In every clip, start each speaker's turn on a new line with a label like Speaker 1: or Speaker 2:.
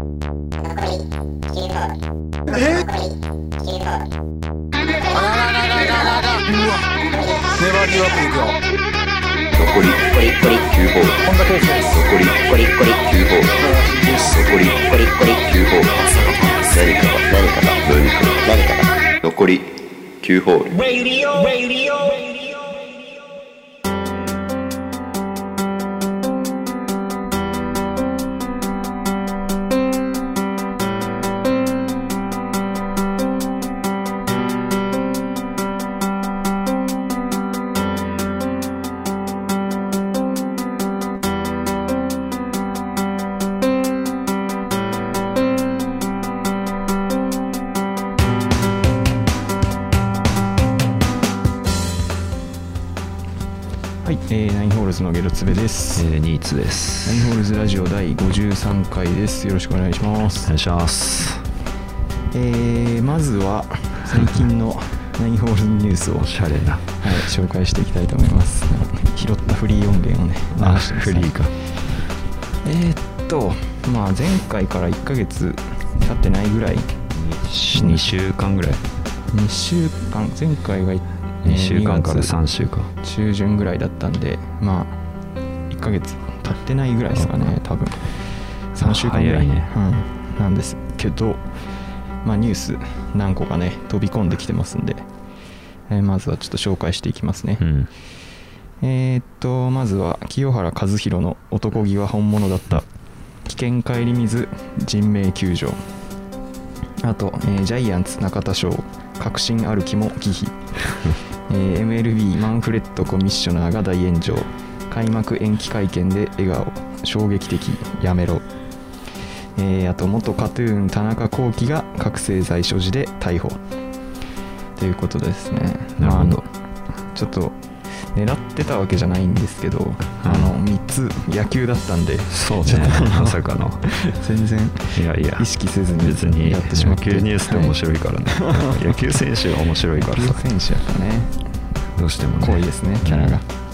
Speaker 1: 粘りよくいくよ
Speaker 2: 残り9ホール
Speaker 1: 本田圭佑です
Speaker 2: 残り9ホール残り9ホール何かが何かが何かが何か残り9ホール。
Speaker 3: えー、
Speaker 4: ニーツです
Speaker 3: ナインホールズラジオ第53回です。よろしくお願いします。
Speaker 4: お願いします
Speaker 3: えーまずは最近のナインホールズニュースを、
Speaker 4: おしゃれなは
Speaker 3: い、紹介していきたいと思います。拾ったフリー音源をね、流
Speaker 4: あ
Speaker 3: して
Speaker 4: フリーか
Speaker 3: えーっと、まあ前回から1ヶ月経ってないぐらい、
Speaker 4: 2週間ぐらい
Speaker 3: 2週間、前回が、えー
Speaker 4: 2週間から3週間
Speaker 3: 中旬ぐらいだったんでまあ1ヶ月経ってないぐらいですかね多分。3週間ぐらい。
Speaker 4: ね。
Speaker 3: うん、なんですけどまあニュース何個かね飛び込んできてますんで、えーまずはちょっと紹介していきますね、
Speaker 4: うん。
Speaker 3: えーっとまずは清原和博の男気は本物だった。危険顧みず人命救助。あと、えージャイアンツ中田翔。確信歩きも忌避、えー MLB マンフレッドコミッショナーが大炎上開幕延期会見で笑顔衝撃的やめろ、えーあと元カトゥーン田中聖が覚醒剤所持で逮捕。ということですね。
Speaker 4: なるほど。
Speaker 3: まあちょっと狙ってたわけじゃないんですけど、あの3つ野球だったんで
Speaker 4: そうね。まさかの。
Speaker 3: 全然
Speaker 4: いやいや。
Speaker 3: 意識せずに
Speaker 4: 別に
Speaker 3: やってしまって。
Speaker 4: 野球ニュースって面白いからね、野球選手が面白いから
Speaker 3: 野球
Speaker 4: さ
Speaker 3: 選手やっぱね。
Speaker 4: どうしてもね。
Speaker 3: 濃いですねキャラが、
Speaker 4: うん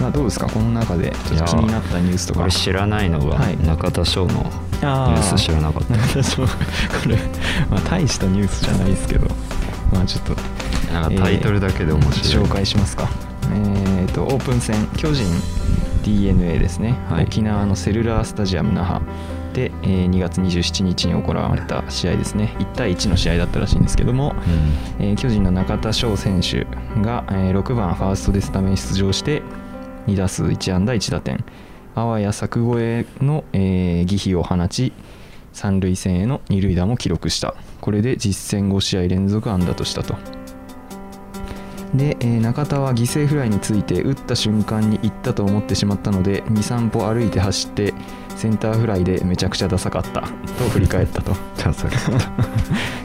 Speaker 3: まあどうですか？この中でちょっと気になったニュースとか。
Speaker 4: 俺知らないのが
Speaker 3: はい。
Speaker 4: 中田翔のニ
Speaker 3: あ
Speaker 4: ュース知らなかった。
Speaker 3: 私も これ、まあ、大したニュースじゃないですけど。まあちょっと
Speaker 4: なんかタイトルだけで面白い、
Speaker 3: 紹介しますか。えー、とオープン戦巨人 d n a ですね、
Speaker 4: はい。
Speaker 3: 沖縄のセルラースタジアム那覇。で、えー2月27日に行われた試合ですね。1対1の試合だったらしいんですけども、えー巨人の中田翔選手が、えー6番ファーストでスタメン出場して2打数1安打1打点。あわや柵越えの、えー、疑秘を放ち三塁線への二塁打も記録した。これで実戦5試合連続安打としたと。で、えー中田は犠牲フライについて打った瞬間に行ったと思ってしまったので23歩歩いて走ってセンターフライでめちゃくちゃダサかった。と振り返ったと。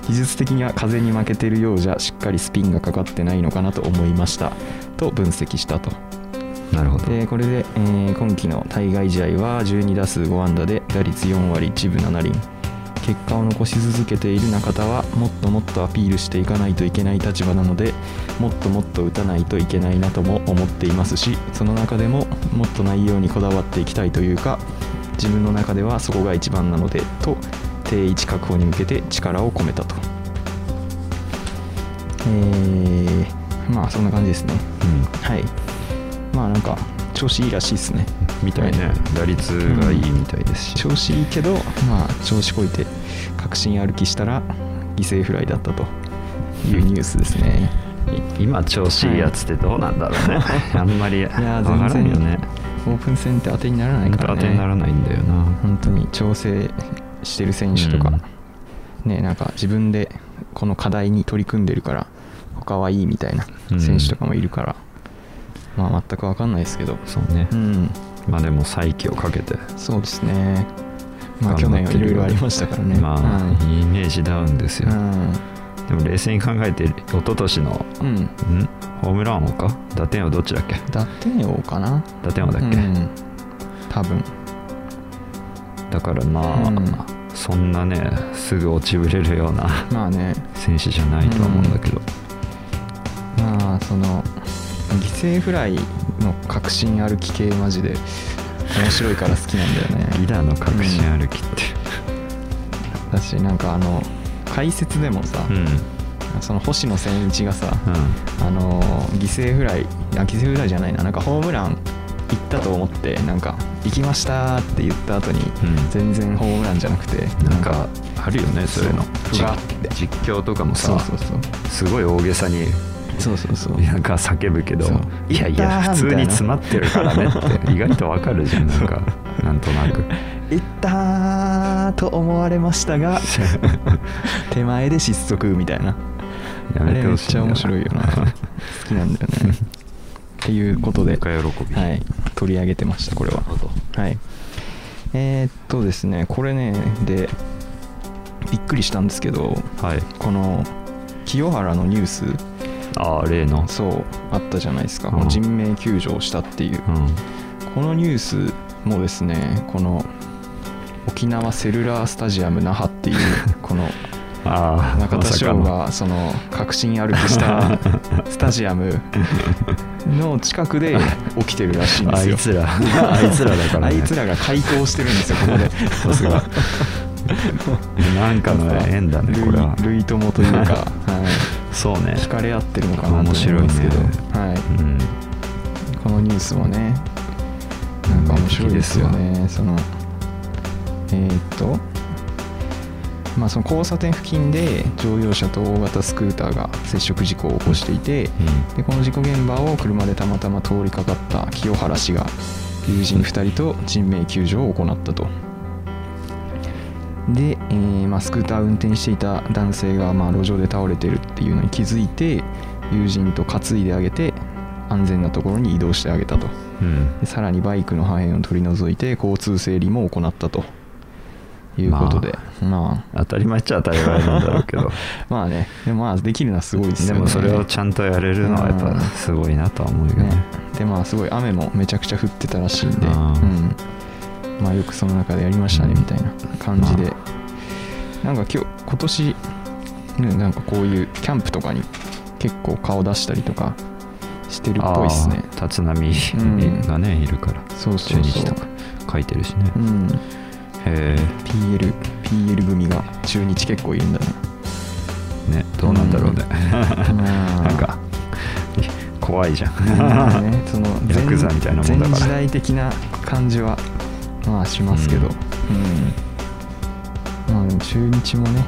Speaker 3: 技術的には風に負けてるようじゃしっかりスピンがかかってないのかなと思いました。と分析したと
Speaker 4: なるほど。
Speaker 3: でこれで、えー今季の対外試合は12打数5安打で打率4割1分7厘。結果を残し続けている中田はもっともっとアピールしていかないといけない立場なのでもっともっと打たないといけないなとも思っていますしその中でももっと内容にこだわっていきたいというか自分の中ではそこが一番なのでと定位置確保に向けて力を込めたと。えー、まあそんな感じですね。はいまあなんか調子いいらしいですね
Speaker 4: みたいね打率がいいみたいですし、
Speaker 3: 調子いいけどまあ調子こいて確信歩きしたら犠牲フライだったというニュースですね。
Speaker 4: い今調子いいやつってどうなんだろうね、あんまり
Speaker 3: や
Speaker 4: 分からんよね。
Speaker 3: オープン戦って当てにならないからね。
Speaker 4: 当てにならないんだよな。
Speaker 3: 本当に調整してる選手とか、ねなんか自分でこの課題に取り組んでるから他はいいみたいな
Speaker 4: うん。
Speaker 3: 選手とかもいるから、まあ全く分かんないですけど。
Speaker 4: そうね、
Speaker 3: うん。
Speaker 4: まあでも再起をかけて。
Speaker 3: そうですね。まあ去年はいろいろありましたからね。
Speaker 4: まあ、イメージダウンですよ、
Speaker 3: うん。
Speaker 4: でも冷静に考えて一昨年の
Speaker 3: うん、うん、
Speaker 4: んホームラン王か？打点王どっちだっけ？
Speaker 3: 打点王かな？
Speaker 4: 打点王だっけ、
Speaker 3: うん、多分。
Speaker 4: だからまあ、
Speaker 3: うん。
Speaker 4: そんなねすぐ落ちぶれるような
Speaker 3: まあね。
Speaker 4: 選手じゃないとは思うんだけど、
Speaker 3: まあその犠牲フライの確信歩き系マジで面白いから好きなんだよね。
Speaker 4: イラの確信歩きって、
Speaker 3: だしなんかあの解説でもさ、
Speaker 4: うん。うん
Speaker 3: その星野千一がさ、あの犠牲フライあ犠牲フライじゃないな。なんかホームラン行ったと思ってなんか「行きました」って言った後に、
Speaker 4: うん。
Speaker 3: 全然ホームランじゃなくて
Speaker 4: なんかあるよねそういうの。実況とかもさすごい大げさに
Speaker 3: そうそうそう。
Speaker 4: なんか叫ぶけどいやいや普通に詰まってるからねって意外とわかるじゃんなんか。なんとなく。
Speaker 3: 行ったーと思われましたが 手前で失速みたいな。
Speaker 4: やめてほしいんだよ
Speaker 3: 面白いよな。好きなんだよね。っていうことで、
Speaker 4: 深喜び。
Speaker 3: はい、取り上げてましたこれは。はい。えー、っとですねこれねでびっくりしたんですけど
Speaker 4: はい。
Speaker 3: この清原のニュース
Speaker 4: ああ例の。
Speaker 3: そうあったじゃないですか、
Speaker 4: うん。
Speaker 3: 人命救助をしたっていう。
Speaker 4: うん。
Speaker 3: このニュースもですねこの沖縄セルラースタジアム那覇っていう この中田翔がその確信歩きしたスタジアムの近くで起きてるらしいんですよ。
Speaker 4: あいつら。あいつらだからね。
Speaker 3: あいつらが開口してるんですよここで。さすが。
Speaker 4: なんかの縁だねこれは。
Speaker 3: 類類友というか、はい、
Speaker 4: そうね。
Speaker 3: 惹かれ合ってるのかなと思うんですけど、
Speaker 4: 面
Speaker 3: はい、
Speaker 4: うん。
Speaker 3: このニュースもねなんか面白いですよね。そのえーっとまあその交差点付近で乗用車と大型スクーターが接触事故を起こしていてでこの事故現場を車でたまたま通りかかった清原氏が友人2人と人命救助を行ったとで、えーまあ、スクーターを運転していた男性がまあ路上で倒れてるっていうのに気づいて友人と担いであげて安全なところに移動してあげたと。
Speaker 4: うん。
Speaker 3: でさらにバイクの破片を取り除いて交通整理も行ったと。いうことで、まあ、
Speaker 4: 当たり前っちゃ当たり前なんだろうけど。
Speaker 3: まあね。でもまあできるのはすごいですよね。
Speaker 4: でもそれをちゃんとやれるのはやっぱすごいなとは思うよね。
Speaker 3: ね、でまあすごい雨もめちゃくちゃ降ってたらしいんで、うん、まあよくその中でやりましたね
Speaker 4: うん
Speaker 3: みたいな感じで、なんか今日今年、ね、なんかこういうキャンプとかに結構顔出したりとかしてるっぽいですね。
Speaker 4: 立浪
Speaker 3: うん。
Speaker 4: がねいるから。
Speaker 3: そうそうそう。
Speaker 4: 中日とか書いてるしね。
Speaker 3: うん。
Speaker 4: へ
Speaker 3: PL, PL 組が中日結構いるんだね
Speaker 4: えねどうなんだろうね。
Speaker 3: まあ。
Speaker 4: なんか怖いじゃん。
Speaker 3: まあねその
Speaker 4: ヤクザみたいなもんだから。
Speaker 3: 前時代的な感じはまあしますけど。
Speaker 4: う
Speaker 3: うん、まあでも中日もね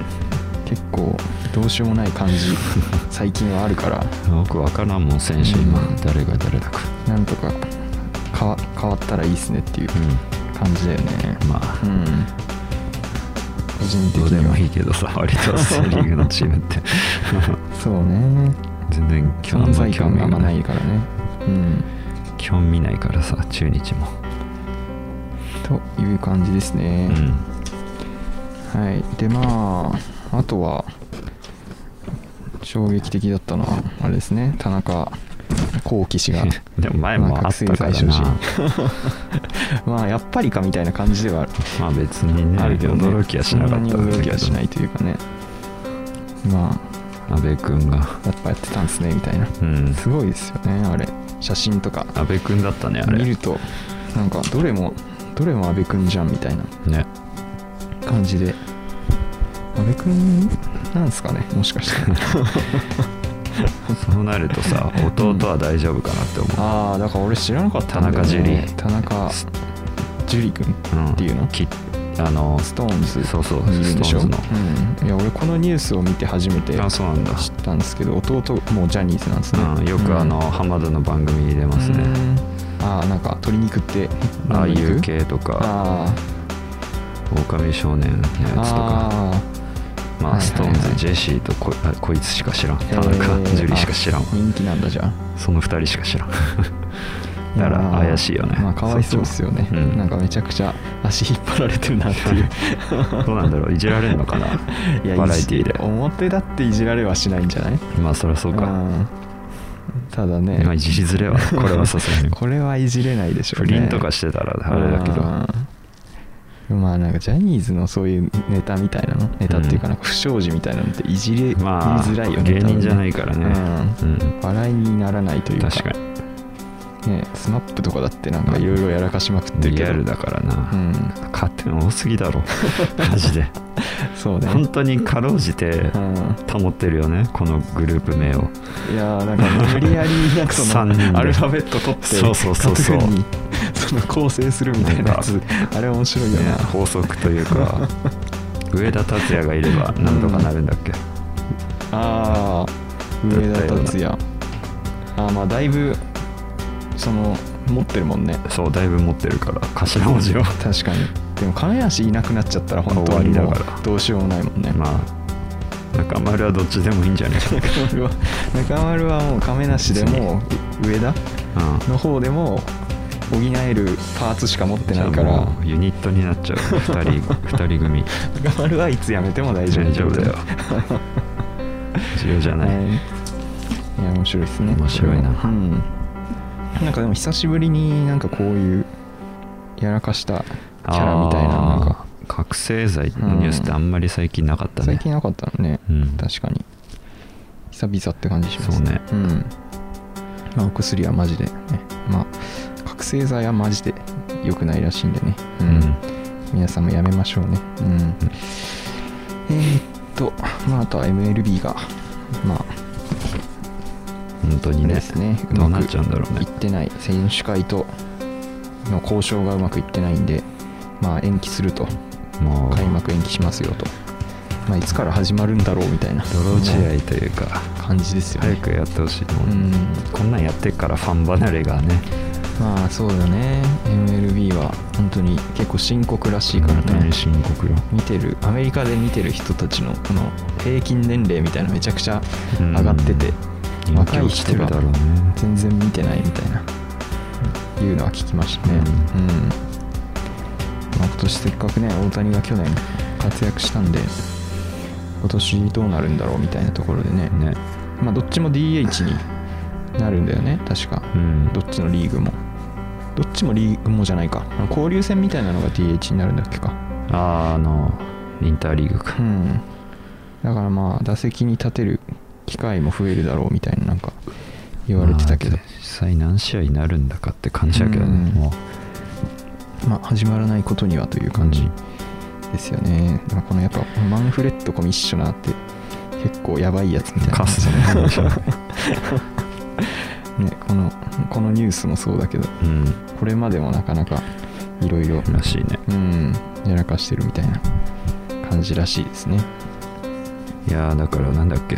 Speaker 3: 結構どうしようもない感じ 最近はあるから。
Speaker 4: 僕分からんもん選手今
Speaker 3: うん。
Speaker 4: 誰が誰だか。
Speaker 3: なんとか変わ変わったらいいっすねっていう
Speaker 4: う
Speaker 3: 感じだよね。
Speaker 4: んまあ。
Speaker 3: うん。個人的
Speaker 4: どうで
Speaker 3: にはい
Speaker 4: もいけどさ割とセ・リーグのチームって。
Speaker 3: そうね。
Speaker 4: 全然
Speaker 3: 存在感がない
Speaker 4: い
Speaker 3: からね。うん。
Speaker 4: 基本見ないからさ中日も
Speaker 3: という感じです
Speaker 4: う
Speaker 3: ね、
Speaker 4: ん
Speaker 3: はい。でまああとは衝撃的だったのはあれですね。田中幸喜氏が
Speaker 4: でも前もあったからな。
Speaker 3: まあやっぱりかみたいな感じではある
Speaker 4: まあ別にね
Speaker 3: あるけどね。
Speaker 4: 驚きはしなかった
Speaker 3: 驚きはしないいというかね。ま
Speaker 4: 阿部君が。
Speaker 3: あやっぱやってたんですねみたいな。
Speaker 4: うん。
Speaker 3: すごいですよねあれ。写真とか。
Speaker 4: 阿部君だったねあれ。
Speaker 3: 見るとなんかどれもどれも阿部君じゃんみたいな
Speaker 4: ね。
Speaker 3: 感じで。阿部君なんですかね？もしかして。
Speaker 4: そうなるとさ弟は大丈夫かなって思う。
Speaker 3: ああだから俺知らなかったんだよ、ね、
Speaker 4: 田中樹。
Speaker 3: 田中樹君
Speaker 4: うん。
Speaker 3: っていうの？
Speaker 4: きあの
Speaker 3: ストーンズ。
Speaker 4: そうそうストーン
Speaker 3: うん、いや俺このニュースを見て初めて知
Speaker 4: あそうなんだ。
Speaker 3: ったんですけど弟もジャニーズなんですね、
Speaker 4: うん、よくあの、浜田の番組に出ますね、
Speaker 3: うんああなんか鶏肉って。
Speaker 4: ああいう
Speaker 3: 何
Speaker 4: 系とか。
Speaker 3: あ
Speaker 4: 狼少年のやつとか。
Speaker 3: あ
Speaker 4: まあ、
Speaker 3: はいはいはい。
Speaker 4: ストーンズジェシーとこあこいつしか知らん。田中樹しか知らん
Speaker 3: 人気なんだじゃあ。
Speaker 4: その二人しか知らん。だから怪しいよね。
Speaker 3: まあかわいそうですよね、
Speaker 4: うん。
Speaker 3: なんかめちゃくちゃ足引っ張られてるなっていう。
Speaker 4: どうなんだろういじられるのかな？い
Speaker 3: や
Speaker 4: バラエティーで。
Speaker 3: 表だっていじられはしないんじゃない？
Speaker 4: まあそりゃそうか、
Speaker 3: んただね
Speaker 4: まあいじりづれは これはさすがに。
Speaker 3: これはいじれないでしょうね。
Speaker 4: 不倫とかしてたらあれだけど。
Speaker 3: うんまあなんかジャニーズのそういうネタみたいなの？ネタっていうかなんか不祥事みたいなのっていじれ、
Speaker 4: まあ
Speaker 3: 言いづらいよね
Speaker 4: 芸人じゃないからね。うん。
Speaker 3: 笑いにならないというか。
Speaker 4: 確かに
Speaker 3: ねスマップとかだってなんかいろいろやらかしまくってるけど。
Speaker 4: リアルだからな、
Speaker 3: うん。
Speaker 4: 勝手多すぎだろ。マジで。
Speaker 3: そうね。
Speaker 4: 本当にかろうじて
Speaker 3: うん。
Speaker 4: 保ってるよねこのグループ名を。
Speaker 3: いやーなんか 無理やりなんかそのアルファベット取って
Speaker 4: そうそうそうそう。
Speaker 3: その構成するみたいなやつ。あれ面白いよ
Speaker 4: ね。
Speaker 3: な、
Speaker 4: 法則というか。上田達也がいればなんとかなるんだっけ、
Speaker 3: ああ上田達也。ああまあだいぶその持ってるもんね。
Speaker 4: そうだいぶ持ってるから頭文字を。
Speaker 3: 確かに。でも亀梨いなくなっちゃったら本当にもう
Speaker 4: 終わりだから。
Speaker 3: どうしようもないもんね、
Speaker 4: まあ中丸はどっちでもいいんじゃない？か
Speaker 3: 中丸は中丸はもう亀梨でも上田
Speaker 4: うん。
Speaker 3: の方でも補えるパーツしか持ってないから。
Speaker 4: ユニットになっちゃう。2人 二人組。
Speaker 3: 中丸はいつ辞めても大丈夫。
Speaker 4: 大丈夫だよ。重要じゃない、
Speaker 3: はい。いや面白いですね。
Speaker 4: 面白いな。
Speaker 3: うんなんかでも久しぶりになんかこういうやらかしたキャラみたいななんか。
Speaker 4: 覚醒剤のニュースってあんまり最近なかったね、
Speaker 3: 最近なかったのね、
Speaker 4: うん。
Speaker 3: 確かに。久々って感じします。
Speaker 4: そうね。
Speaker 3: うん。まあお薬はマジでね。まあ覚醒剤はマジで良くないらしいんでね。うん、
Speaker 4: うん。
Speaker 3: 皆さんもやめましょうね。うん。えー、っとまああとは MLB がまあ
Speaker 4: 本当にね。
Speaker 3: ですね。
Speaker 4: どうなっちゃうんだろうね。
Speaker 3: いってない。選手会との交渉がうまくいってないんでまあ延期すると。
Speaker 4: もう。
Speaker 3: 開幕延期しますよと。まあいつから始まるんだろうみたいな。
Speaker 4: 泥試合というか。
Speaker 3: 感じですよね。
Speaker 4: 早くやってほしいもう。
Speaker 3: うん。
Speaker 4: こんなんやってっからファン離れがね。
Speaker 3: まあそうだね。MLB は本当に結構深刻らしいからね。
Speaker 4: 本当に深刻よ。
Speaker 3: 見てるアメリカで見てる人たちのこの平均年齢みたいなのめちゃくちゃ
Speaker 4: うん
Speaker 3: 上がってて、
Speaker 4: 人気落ちてるだろうね。
Speaker 3: 全然見てないみたいな。いうのは聞きましたね。
Speaker 4: う
Speaker 3: うん、まあ、今年せっかくね大谷が去年活躍したんで今年どうなるんだろうみたいなところでね。
Speaker 4: ね。
Speaker 3: まあどっちも DH になるんだよね確か。
Speaker 4: うん。
Speaker 3: どっちのリーグも。どっちもリーグもじゃないか。交流戦みたいなのが DH になるんだっけか。
Speaker 4: あーあのインターリーグか。
Speaker 3: うん。だからまあ打席に立てる機会も増えるだろうみたいななんか言われてたけど。
Speaker 4: まあ実際何試合になるんだかって感じだけどね。
Speaker 3: うん。
Speaker 4: も
Speaker 3: まあ始まらないことにはという感じですよね、だからこのやっぱマンフレッドコミッショナーって結構やばいやつみたいな。
Speaker 4: カスね。
Speaker 3: ねこのこのニュースもそうだけど
Speaker 4: ううん。
Speaker 3: これまでもなかなかいろいろ
Speaker 4: らしいね。
Speaker 3: うんやらかしてるみたいな感じらしいですね。
Speaker 4: いやーだからなんだっけ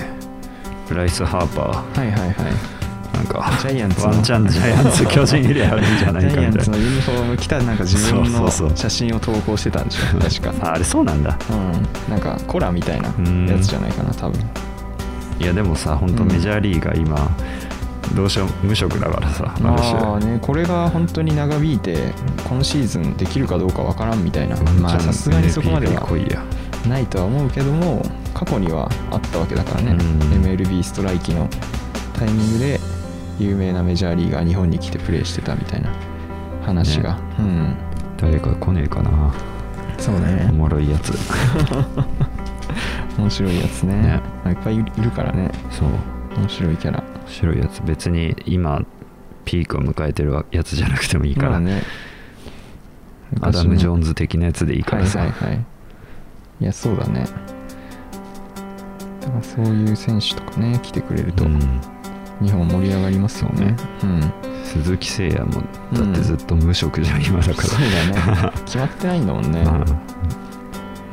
Speaker 4: ブライス・ハーパ
Speaker 3: はいはいはい。
Speaker 4: ーなんか
Speaker 3: ジャイアンツの。
Speaker 4: ワンチャンジャイアンツ巨人入れあるんじゃない
Speaker 3: ジャイアン
Speaker 4: かみたいな
Speaker 3: ツのユニフォーム着たなんか自分の写真を投稿してたんでしょ確か。
Speaker 4: あ あれそうなんだ。
Speaker 3: うん。なんかコラみたいな
Speaker 4: うん。
Speaker 3: やつじゃないかな多分。
Speaker 4: いやでもさ本当
Speaker 3: うん。
Speaker 4: メジャーリーガー今どうしよう無職だからさある
Speaker 3: あねこれが本当に長引いて今シーズンできるかどうかわからんみたいな。まあさすがにそこまでは。
Speaker 4: 来いや
Speaker 3: ないとは思うけども過去にはあったわけだからね、
Speaker 4: うん。
Speaker 3: MLB ストライキのタイミングで有名なメジャーリーガー日本に来てプレーしてたみたいな話が、
Speaker 4: ね。
Speaker 3: うん。
Speaker 4: 誰か来ねえかな。お
Speaker 3: そうね。
Speaker 4: もろいやつ。
Speaker 3: 面白いやつね。
Speaker 4: ね。
Speaker 3: まあいっぱいいるからね。
Speaker 4: そう。
Speaker 3: 面白いキャラ。
Speaker 4: 面白いやつ。別に今ピークを迎えてるやつじゃなくてもいいから、
Speaker 3: まあね。
Speaker 4: アダム・ジョーン
Speaker 3: ズ
Speaker 4: ズ的なやつでいいからさ、
Speaker 3: はいはいはいいやそうだね。だからそういう選手とかね来てくれると
Speaker 4: うん。
Speaker 3: 日本盛り上がりますよね。うん。
Speaker 4: 鈴木誠也もだってずっと無職じゃん、今だか
Speaker 3: そうだね。決まってないんだもんね。
Speaker 4: ら、うん。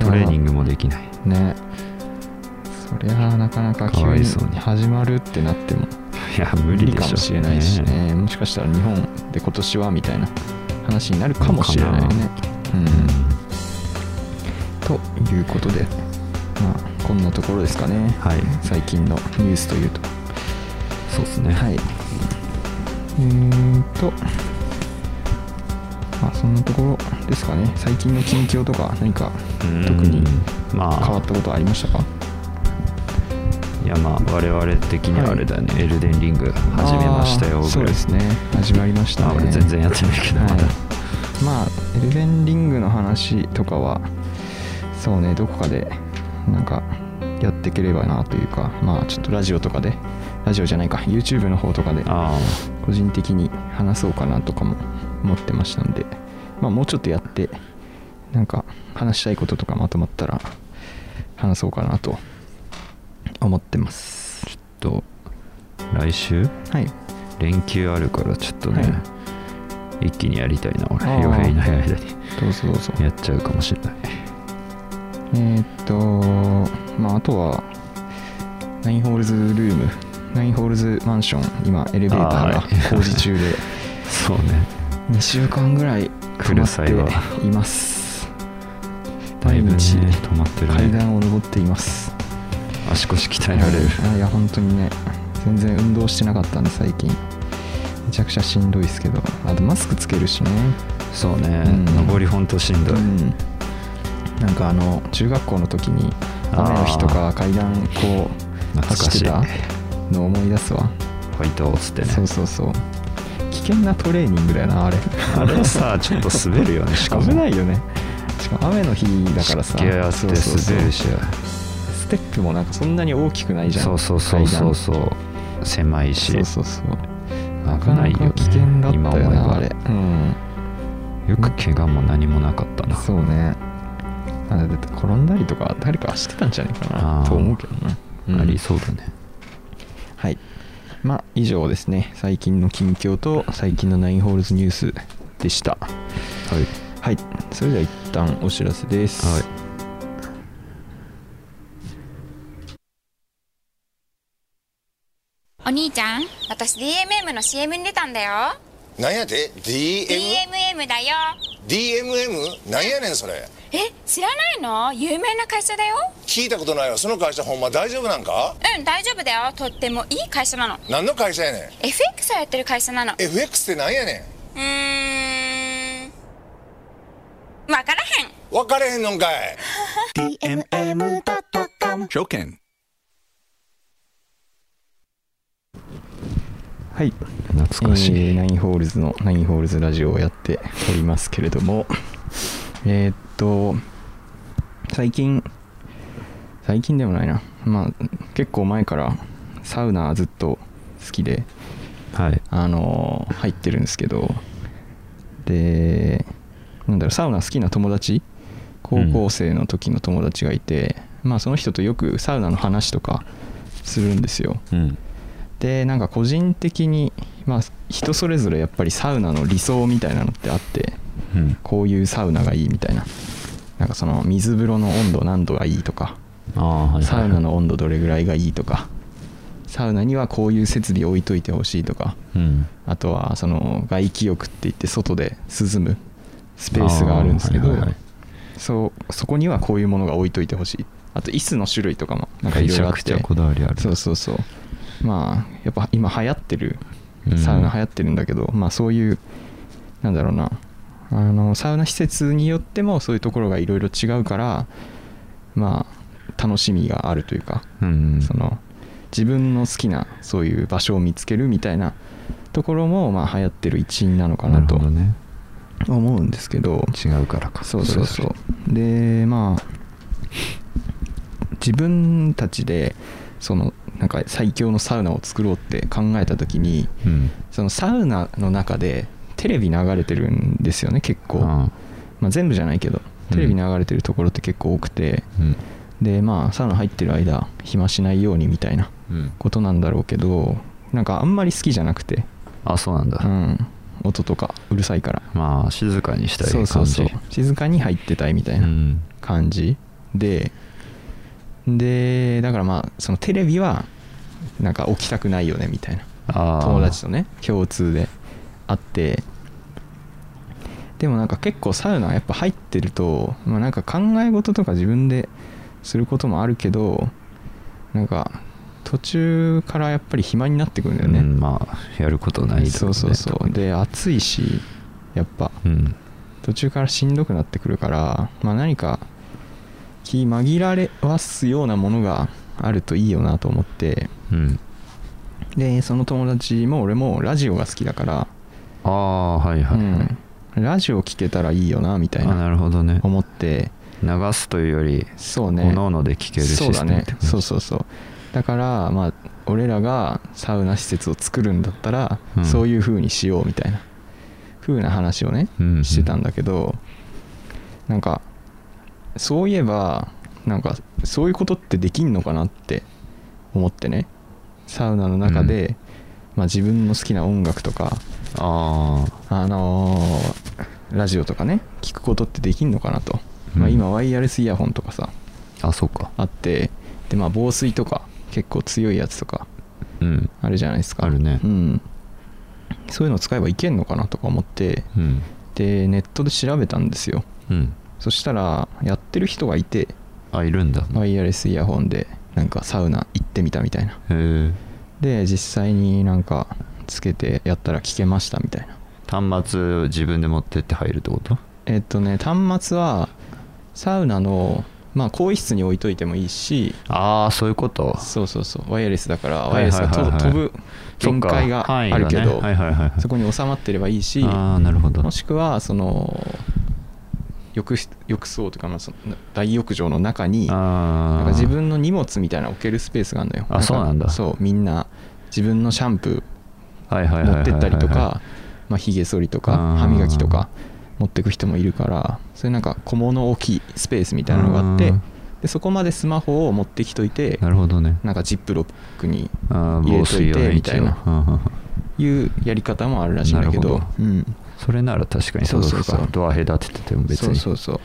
Speaker 4: トレーニングもできない。
Speaker 3: ね。そりゃあなかなか
Speaker 4: か
Speaker 3: 急に
Speaker 4: わいそうに。
Speaker 3: 始まるってなっても
Speaker 4: いや無
Speaker 3: 無理かもしれないしね。もしかしたら日本で今年はみたいな話になるかもしれないね。うんということでまあこんなところですかね。
Speaker 4: はい。
Speaker 3: 最近のニュースというと。
Speaker 4: そうですね。
Speaker 3: はい。えーとまあそんなところですかね。最近の近況とか何か
Speaker 4: うん。
Speaker 3: 特に
Speaker 4: まあ。
Speaker 3: 変わったことありましたか？
Speaker 4: いやまあ我々的にはあれだね、エルデンリング始めましたよ
Speaker 3: そうですね。始まりましたね。
Speaker 4: まあ俺全然やってないけど、まだ。
Speaker 3: はい、まあエルデンリングの話とかはそうねどこかでなんかやっていければなというかまあちょっとラジオとかでラジオじゃないか YouTube の方とかで
Speaker 4: あ
Speaker 3: 個人的に話そうかなとかも思ってましたんで、まあ、もうちょっとやってなんか話したいこととかまとまったら話そうかなと思ってます。
Speaker 4: あちょっと来週？
Speaker 3: はい。
Speaker 4: 連休あるからちょっとね、
Speaker 3: はい。
Speaker 4: 一気にやりたいな俺。
Speaker 3: あー
Speaker 4: 洋平いない間に。
Speaker 3: どうぞどう。ぞ
Speaker 4: やっちゃうかもしれない
Speaker 3: えーっとまああとはナインホールズルームナインホールズマンション今エレベーターが工事中で。
Speaker 4: そうね。
Speaker 3: 2週間ぐらい止まっています。
Speaker 4: だいぶね
Speaker 3: 毎日
Speaker 4: 止まってる
Speaker 3: 階
Speaker 4: ね
Speaker 3: 段を登っています。
Speaker 4: 足腰鍛えられる。
Speaker 3: あい。や本当にね全然運動してなかったんで最近。めちゃくちゃしんどいですけど。あとマスクつけるしね。
Speaker 4: そうね、
Speaker 3: うん。
Speaker 4: 上りほんとしんどい、
Speaker 3: うんなんかあの中学校の時に雨の日とか階段こう走ってたのを思い出すわ。
Speaker 4: ファイトっつってね。
Speaker 3: そうそうそう。危険なトレーニングだよなあれ。
Speaker 4: あれさちょっと滑るよね しかも。
Speaker 3: 危ないよね。しかも雨の日だからさ。
Speaker 4: 湿気あって
Speaker 3: そうそうそう。
Speaker 4: 滑るし。
Speaker 3: ステップもなんかそんなに大きくないじゃん。
Speaker 4: そうそうそうそうそう。狭いし。
Speaker 3: そうそうそう。な
Speaker 4: 危
Speaker 3: か
Speaker 4: ないよね
Speaker 3: 危険だった
Speaker 4: 今思えば。
Speaker 3: よなあれ。うん。
Speaker 4: よく怪我も何もなかったな。
Speaker 3: そうねあだって転んだりとか誰かしてたんじゃないかなと思うけどな、うん。
Speaker 4: ありそうだね。
Speaker 3: はい。まあ以上ですね。最近の近況と最近のナインホールズニュースでした。
Speaker 4: はい。
Speaker 3: はい。それでは一旦お知らせです。
Speaker 4: はい。
Speaker 5: お兄ちゃん私 DMM の CM に出たんだよ。
Speaker 6: なんやて？DM?
Speaker 5: DMM だよ。
Speaker 6: DMM? なんやねんそれ
Speaker 5: え知らないの？有名な会社だよ。
Speaker 6: 聞いたことないわ。その会社ほんま大丈夫なんか？
Speaker 5: うん大丈夫だよ。とってもいい会社なの。
Speaker 6: 何の会社やねん
Speaker 5: ？FX をやってる会社なの。う
Speaker 6: FX ってなんやね
Speaker 5: ーん。わからへん。
Speaker 6: ん分かれへんのんかい。
Speaker 1: 証券。
Speaker 3: はい。
Speaker 4: 懐かしい、
Speaker 3: えーナインホールズのナインホールズラジオをやっておりますけれども。えーっと最近最近でもないな。まあ結構前からサウナずっと好きで
Speaker 4: はい。
Speaker 3: あのー入ってるんですけどでなんだろうサウナ好きな友達高校生の時の友達がいて、まあその人とよくサウナの話とかするんですよ。
Speaker 4: うん。
Speaker 3: でなんか個人的にまあ人それぞれやっぱりサウナの理想みたいなのってあって
Speaker 4: うん。
Speaker 3: こういうサウナがいいみたいな。なんかその水風呂の温度何度がいいとか。
Speaker 4: はい
Speaker 3: サウナの温度どれぐらいがいいとか。サウナにはこういう設備置いといてほしいとか。
Speaker 4: うん。
Speaker 3: あとはその外気浴って言って外で涼む。スペースがあるんですけど、
Speaker 4: はいはいはい。
Speaker 3: そうそこにはこういうものが置いといてほしい。あと椅子の種類とかもなんかい
Speaker 4: め
Speaker 3: ろいろあって
Speaker 4: こだわりある。
Speaker 3: そうそうそう。まあやっぱ今流行ってる。
Speaker 4: うん。
Speaker 3: サウナ流行ってるんだけど、まあそういうなんだろうなあのサウナ施設によってもそういうところがいろいろ違うからまあ楽しみがあるというか、
Speaker 4: うん。うん
Speaker 3: その自分の好きなそういう場所を見つけるみたいなところもまあ流行ってる一因なのか
Speaker 4: な
Speaker 3: なと思うんですけど
Speaker 4: 違うからか。
Speaker 3: そうそうそう。でまあ自分たちでそのなんか最強のサウナを作ろうって考えた時に
Speaker 4: うん。
Speaker 3: そのサウナの中でテレビ流れてるんですよね結構、
Speaker 4: あ
Speaker 3: まあ、全部じゃないけどテレビ流れてるところって結構多くて、
Speaker 4: あうん。
Speaker 3: でまあサウナ入ってる間暇しないようにみたいな
Speaker 4: うん。
Speaker 3: ことなんだろうけどなんかあんまり好きじゃなくて、
Speaker 4: あそうなんだ、
Speaker 3: うん、音とかうるさいから。
Speaker 4: まあ静かにしたい
Speaker 3: そう
Speaker 4: 感じ。
Speaker 3: そうそう静かに入ってたいみたいな
Speaker 4: うん。
Speaker 3: 感じ。ででだからまあそのテレビはなんか置きたくないよねみたいな。友達とね共通であってでもなんか結構サウナやっぱ入ってると、まあ、なんか考え事とか自分ですることもあるけどなんか途中からやっぱり暇になってくるんだよね、
Speaker 4: うんまあやることないと
Speaker 3: そうそうそう。で暑いしやっぱ
Speaker 4: うん。
Speaker 3: 途中からしんどくなってくるから、まあ、何か気紛らわすようなものがあるといいよなと思って
Speaker 4: うん。
Speaker 3: でその友達も俺もラジオが好きだから、
Speaker 4: ああはいはいはい、
Speaker 3: うん、ラジオ聞けたらいいよなみたいな
Speaker 4: あなるほどね。
Speaker 3: 思って。
Speaker 4: 流すというより
Speaker 3: そうね。
Speaker 4: 各々で聴けるシステム。
Speaker 3: そうだね。そうそうそう。だからまあ俺らがサウナ施設を作るんだったら、
Speaker 4: うん。
Speaker 3: そういう風にしようみたいな。風な話をね、
Speaker 4: うん
Speaker 3: してたんだけどなんかそういえばなんかそういうことってできんのかなって思ってね。サウナの中で、まあ、自分の好きな音楽とか
Speaker 4: あ
Speaker 3: あのーラジオとかね聞くことってできんのかなと、まあ、
Speaker 4: うん。
Speaker 3: 今ワイヤレスイヤホンとかさ
Speaker 4: ああそうか。
Speaker 3: あってでまあ防水とか結構強いやつとか
Speaker 4: うん。
Speaker 3: あるじゃないですか。
Speaker 4: あるね。
Speaker 3: うん。そういうの使えばいけんのかなとか思って
Speaker 4: うん。
Speaker 3: でネットで調べたんですよ。
Speaker 4: うん。
Speaker 3: そしたらやってる人がいて
Speaker 4: あいるんだ。
Speaker 3: ワイヤレスイヤホンでなんかサウナ行ってみたみたいな。
Speaker 4: へえ
Speaker 3: で実際になんかつけてやったら聞けましたみたいな
Speaker 4: 端末自分で持ってって入るってこと？
Speaker 3: えっとね端末はサウナのまあ更衣室に置いといてもいいし。
Speaker 4: ああそういうこと？
Speaker 3: そうそうそう。ワイヤレスだから
Speaker 4: はい
Speaker 3: ワイヤレスが飛ぶ限界があるけど
Speaker 4: そ
Speaker 3: こに収まってればいいし
Speaker 4: ああなるほど。
Speaker 3: もしくはその浴室浴槽とかまあその大浴場の中になんか自分の荷物みたいな置けるスペースがあるのよ。
Speaker 4: あそうなんだ。
Speaker 3: そうみんな自分のシャンプー持ってったりとかまあひげ剃りとか歯磨きとか持ってく人もいるからそういうなんか小物置きスペースみたいなのがあって
Speaker 4: うん
Speaker 3: でそこまでスマホを持ってきといて
Speaker 4: なるほどね。
Speaker 3: なんかジップロックに入れといてみたいな。いうやり方もあるらしいんだけどうん。
Speaker 4: それなら確かに
Speaker 3: そうそうそう。
Speaker 4: か。ドア隔ててても別に。
Speaker 3: そうそうそ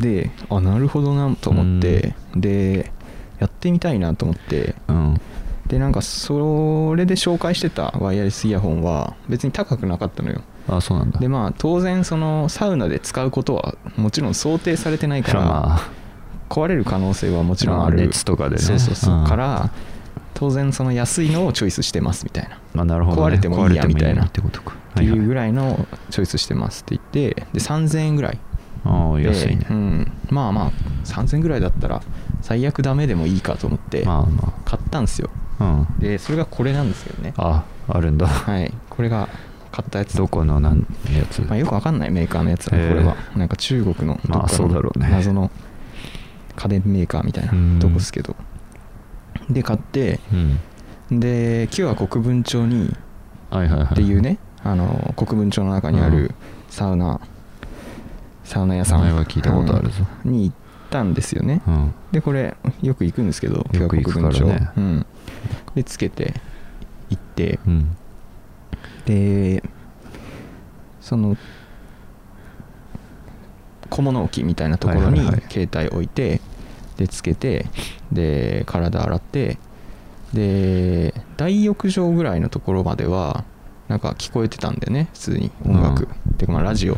Speaker 3: う。であなるほどなと思ってでやってみたいなと思って
Speaker 4: うん
Speaker 3: でなんかそれで紹介してたワイヤレスイヤホンは別に高くなかったのよ。
Speaker 4: あそうなんだ。
Speaker 3: でまあ当然そのサウナで使うことはもちろん想定されてないから
Speaker 4: まあ。
Speaker 3: 壊れる可能性はもちろんある。
Speaker 4: まあ熱とかでね
Speaker 3: そうそうそう。
Speaker 4: うん。
Speaker 3: から当然その安いのをチョイスしてますみたいな。
Speaker 4: まあなるほど、ね、
Speaker 3: 壊れてもいいやみたいな
Speaker 4: ってことか。
Speaker 3: っていうぐ
Speaker 4: い
Speaker 3: らいのチョイスしてますって言ってで3000円ぐらい。
Speaker 4: ああ
Speaker 3: で
Speaker 4: 安いね。
Speaker 3: うん、まあまあ3000円ぐらいだったら最悪ダメでもいいかと思って
Speaker 4: まあま
Speaker 3: 買ったんですよ。
Speaker 4: あうん。
Speaker 3: でそれがこれなんですけどね。
Speaker 4: ああるんだ。
Speaker 3: はい。これが買ったやつ。
Speaker 4: どこのなんやつ、
Speaker 3: まあ、よくわかんないメーカーのやつこれは。なんか中国の
Speaker 4: まあそうだろうね。
Speaker 3: 謎の家電メーカーみたいな
Speaker 4: うん。
Speaker 3: とこですけど。で買って
Speaker 4: うん。
Speaker 3: で今日は国分町に
Speaker 4: はいはいはい。
Speaker 3: っていうねあの国分町の中にあ
Speaker 4: う
Speaker 3: るサウナサウナ屋さん。
Speaker 4: 名前は聞いたことあるぞ。
Speaker 3: うん。に行ったんですよね。
Speaker 4: うん。
Speaker 3: でこれよく行くんですけど
Speaker 4: よく行くからね。
Speaker 3: 今日は国分町。うん、でつけて行って。
Speaker 4: うん。
Speaker 3: でその小物置きみたいなところに
Speaker 4: はいはいはい。
Speaker 3: 携帯置いてでつけてで体洗ってで大浴場ぐらいのところまではなんか聞こえてたんだよね普通に音楽、てかまあラジオ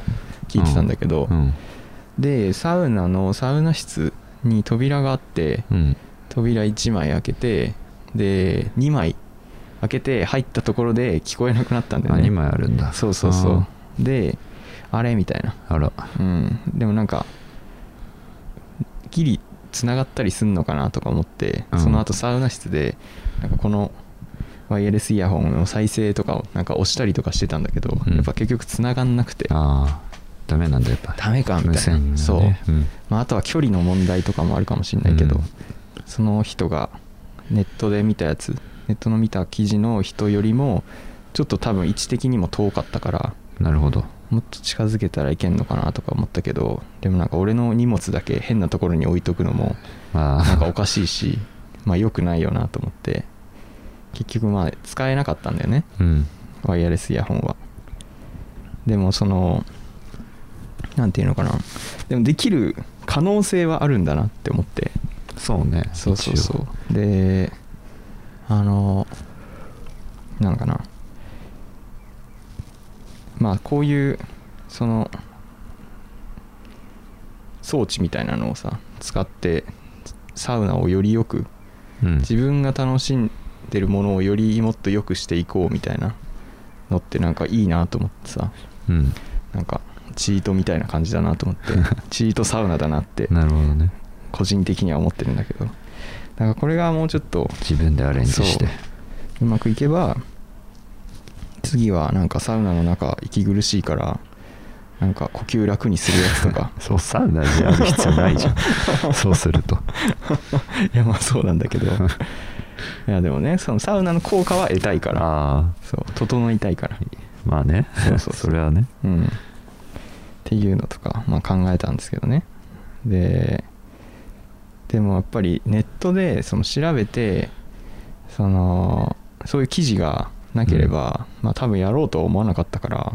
Speaker 3: 聞いてたんだけど、
Speaker 4: うん。
Speaker 3: でサウナのサウナ室に扉があって
Speaker 4: うん。
Speaker 3: 扉1枚開けてで2枚開けて入ったところで聞こえなくなったんだよ
Speaker 4: あ
Speaker 3: ね
Speaker 4: 2枚あるんだ。
Speaker 3: そうそうそう。であれみたいな。
Speaker 4: あら。
Speaker 3: うん。でもなんかギリつながったりすんのかなとか思って、
Speaker 4: うん。
Speaker 3: その後サウナ室でなんかこのワイヤレスイヤホンの再生とかをなんか押したりとかしてたんだけど、
Speaker 4: うん。
Speaker 3: やっぱ結局つながんなくて。
Speaker 4: ああダメなんだやっぱ。
Speaker 3: ダメかみたいな。
Speaker 4: 無線がね。
Speaker 3: そう。
Speaker 4: うん。
Speaker 3: まあ、あとは距離の問題とかもあるかもしれないけど、
Speaker 4: うん。
Speaker 3: その人がネットで見たやつネットの見た記事の人よりもちょっと多分位置的にも遠かったから
Speaker 4: なるほど。
Speaker 3: もっと近づけたらいけんのかなとか思ったけどでもなんか俺の荷物だけ変なところに置いとくのも
Speaker 4: まあ。
Speaker 3: なんかおかしいしまあ良くないよなと思って結局まあ使えなかったんだよね。
Speaker 4: うん。
Speaker 3: ワイヤレスイヤホンは。でもそのなんていうのかな。でもできる可能性はあるんだなって思って
Speaker 4: そうね。
Speaker 3: そうそうそう。であのなんかな。まあこういうその装置みたいなのをさ使ってサウナをよりよく
Speaker 4: うん。
Speaker 3: 自分が楽しんでるものをよりもっと良くしていこうみたいなのってなんかいいなと思ってさ。
Speaker 4: うん。
Speaker 3: なんかチートみたいな感じだなと思って。チートサウナだなって。
Speaker 4: なるほどね
Speaker 3: 個人的には思ってるんだけど。だからこれがもうちょっと
Speaker 4: 自分でアレンジして。
Speaker 3: う。まくいけば次はなんかサウナの中息苦しいからなんか呼吸楽にするやつとか。
Speaker 4: そうサウナでやる必要ないじゃん。そうすると。
Speaker 3: いやまあそうなんだけど。いやでもねそのサウナの効果は得たいから。そう整いたいから。
Speaker 4: まあね。
Speaker 3: そうそうそう。
Speaker 4: れはね。
Speaker 3: うん。っていうのとか、まあ、考えたんですけどね。ででもやっぱりネットでその調べてそのそういう記事がなければ、まあ多分やろうとは思わなかったから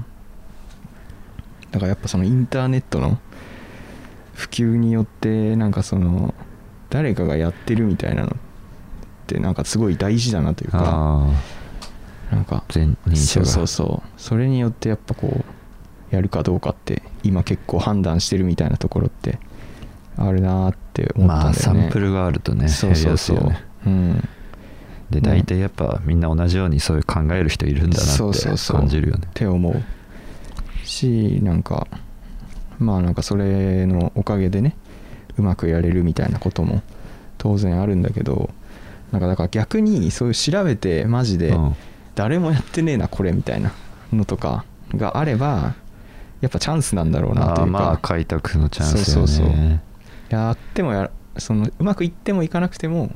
Speaker 3: だからやっぱそのインターネットの普及によってなんかその誰かがやってるみたいなのってなんかすごい大事だなというかなんかそうそうそう。それによってやっぱこうやるかどうかって今結構判断してるみたいなところってあるなーって思った
Speaker 4: まあ
Speaker 3: んだよね、
Speaker 4: サンプルがあるとね
Speaker 3: そうそうそう、
Speaker 4: ね。
Speaker 3: うん。
Speaker 4: で
Speaker 3: ね
Speaker 4: 大体やっぱみんな同じようにそういう考える人いるんだな
Speaker 3: そう
Speaker 4: って
Speaker 3: そうそう
Speaker 4: 感じるよね。
Speaker 3: って思うしなんかまあなんかそれのおかげでねうまくやれるみたいなことも当然あるんだけどなんかだから逆にそういう調べてマジで
Speaker 4: うん。
Speaker 3: 誰もやってねえなこれみたいなのとかがあればやっぱチャンスなんだろうなというか。
Speaker 4: ああまあ開拓のチャンスよね。
Speaker 3: そうそうそうやってもやそのうまくいってもいかなくても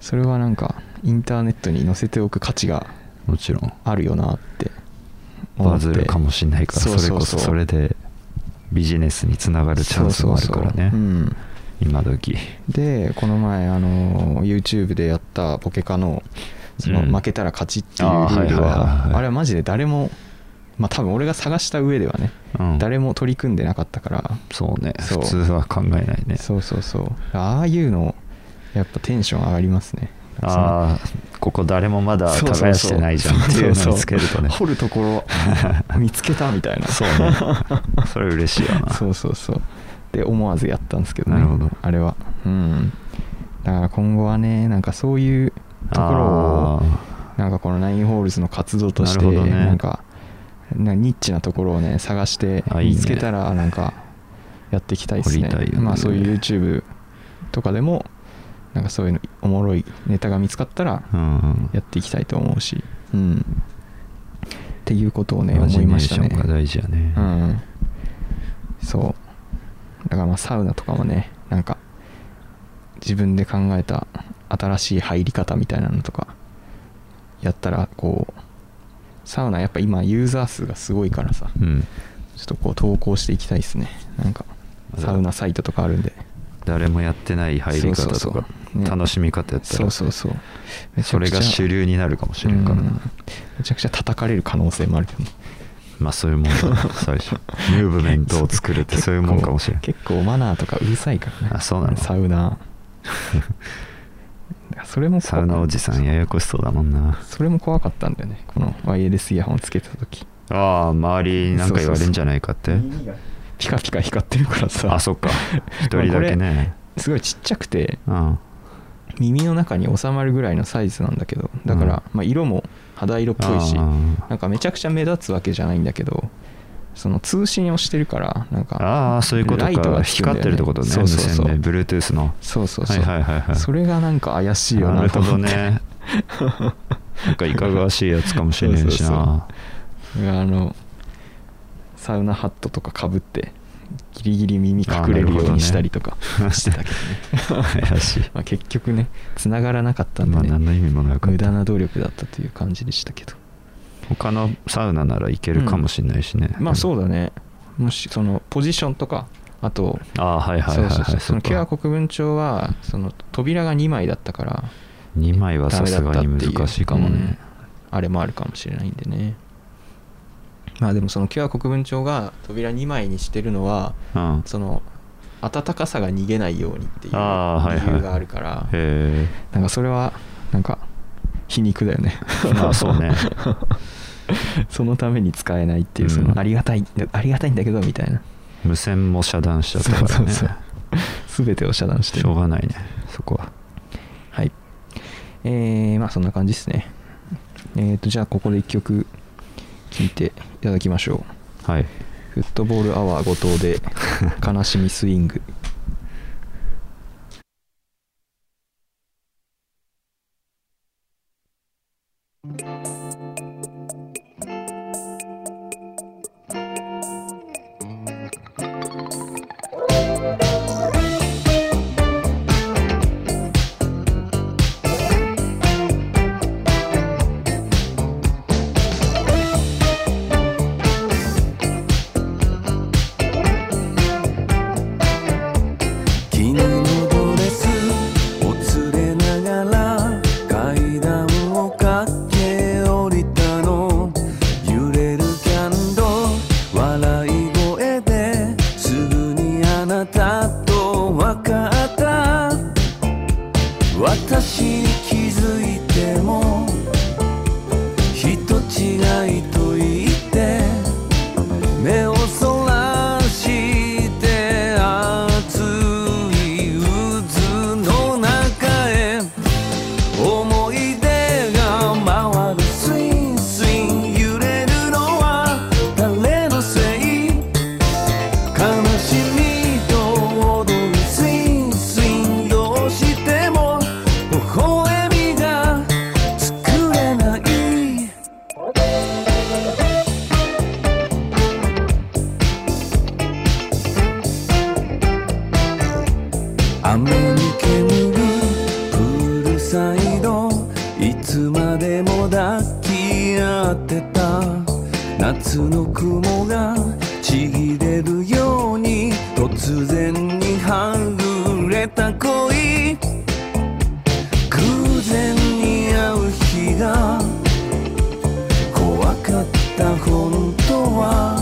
Speaker 3: それはなんかインターネットに載せておく価値が
Speaker 4: もちろん。
Speaker 3: あるよなって
Speaker 4: バズるかもしれないから
Speaker 3: そ
Speaker 4: れこそそれでビジネスにつながるチャンスもあるからね。今時。
Speaker 3: でこの前あの YouTube でやったポケカのその
Speaker 4: うん。
Speaker 3: 負けたら勝ちっていうル
Speaker 4: あー
Speaker 3: ール
Speaker 4: は
Speaker 3: あれはマジで誰もまあ多分俺が探した上ではね
Speaker 4: うん。
Speaker 3: 誰も取り組んでなかったから
Speaker 4: そうね。
Speaker 3: そう。
Speaker 4: 普通は考えないね。
Speaker 3: そうそうそう。ああいうのやっぱテンション上がりますね。
Speaker 4: ああここ誰もまだ耕してないじゃんっていうのをつけるとね。
Speaker 3: 掘るところ 見つけたみたいな。
Speaker 4: そうね。それ嬉しいよな。
Speaker 3: そうそうそう。で思わずやったんですけどね
Speaker 4: なるほど。
Speaker 3: あれは。うん。だから今後はねなんかそういうところをなんかこのナインホールズの活動として
Speaker 4: な
Speaker 3: んかなニッチなところをね探して見つけたらなんかやっていきたいですね。
Speaker 4: ね。
Speaker 3: まあそういう YouTube とかでもなんかそういうのおもろいネタが見つかったら
Speaker 4: うんうん。
Speaker 3: やっていきたいと思うし。うん。っていうことをね思いましたね。
Speaker 4: 大事やね。
Speaker 3: うん。そう。だからまあサウナとかもねなんか自分で考えた新しい入り方みたいなのとかやったらこうサウナやっぱ今ユーザー数がすごいからさ
Speaker 4: うん。
Speaker 3: ちょっとこう投稿していきたいですね。なんかサウナサイトとかあるんで。
Speaker 4: 誰もやってない入り方とか楽しみ方やったら。
Speaker 3: そうそうそう。
Speaker 4: それが主流になるかもしれんから。
Speaker 3: うん。
Speaker 4: な
Speaker 3: めちゃくちゃ叩かれる可能性もあるけどね。
Speaker 4: まあそういうもんだ最初。ムーブメントを作るってそういうもんかもしれん。
Speaker 3: 結構マナーとかうるさいからね。
Speaker 4: あそうなの？
Speaker 3: サウナ それも
Speaker 4: サウナおじさんややこしそうだもんな。
Speaker 3: それも怖かったんだよね。このワイヤレスイヤホンつけてた時。
Speaker 4: ああ周りになんか言われんじゃないかって。
Speaker 3: ピカピカ光ってるからさ。
Speaker 4: あそっか。一人だけね。
Speaker 3: すごいちっちゃくて
Speaker 4: うん。
Speaker 3: 耳の中に収まるぐらいのサイズなんだけど。だから、まあ、色も肌色っぽいしなんかめちゃくちゃ目立つわけじゃないんだけどその通信をしてるからなんか
Speaker 4: ああそういうこと
Speaker 3: ライト
Speaker 4: か
Speaker 3: ね。
Speaker 4: 光ってるってことね
Speaker 3: そうそうそう。
Speaker 4: 無線で Bluetooth の。
Speaker 3: そうそうそう、
Speaker 4: はいはいはいはい。
Speaker 3: それがなんか怪しいよ
Speaker 4: な。るほ
Speaker 3: なと思って。
Speaker 4: どねなんかいかがわしいやつかもしれな。いしな
Speaker 3: あのサウナハットとかかぶってギリギリ耳隠れるようにしたりとかしてたけどね。
Speaker 4: 怪しい。
Speaker 3: まあ結局ね繋がらなかったんでね、
Speaker 4: まあ何の意味もなか
Speaker 3: 無駄な努力だったという感じでしたけど
Speaker 4: 他のサウナならいけるかもしれないしね。
Speaker 3: まあそううだね。もしそのポジションとかあと
Speaker 4: ああはいはいはいはい。
Speaker 3: そのキュア国分町はその扉が2枚だったから
Speaker 4: 2枚はさすがに難しいかもね、
Speaker 3: うんあれもあるかもしれないんでね。まあでもそのキュア国分町が扉2枚にしてるのは
Speaker 4: うん。
Speaker 3: その暖かさが逃げないようにっていう
Speaker 4: あーはいはい。
Speaker 3: 理由があるから、
Speaker 4: へ
Speaker 3: なんかそれはなんか皮肉だよね。
Speaker 4: えまあそうね
Speaker 3: そのために使えないっていうそ
Speaker 4: うん。
Speaker 3: のありがたい、ありがたいんだけどみたいな。
Speaker 4: 無線も遮断しちゃったからね。
Speaker 3: そうそうそう。全てを遮断して
Speaker 4: し
Speaker 3: る
Speaker 4: ょうがないねそこは。
Speaker 3: はい。えー、まあそんな感じですね。えーとじゃあここで一曲聴いていただきましょう。
Speaker 4: はい。
Speaker 3: フットボールアワー後藤で「悲しみスイング」「
Speaker 7: 夏の雲がちぎれるように突然にはぐれた恋。偶然に会う日が怖かった本当は。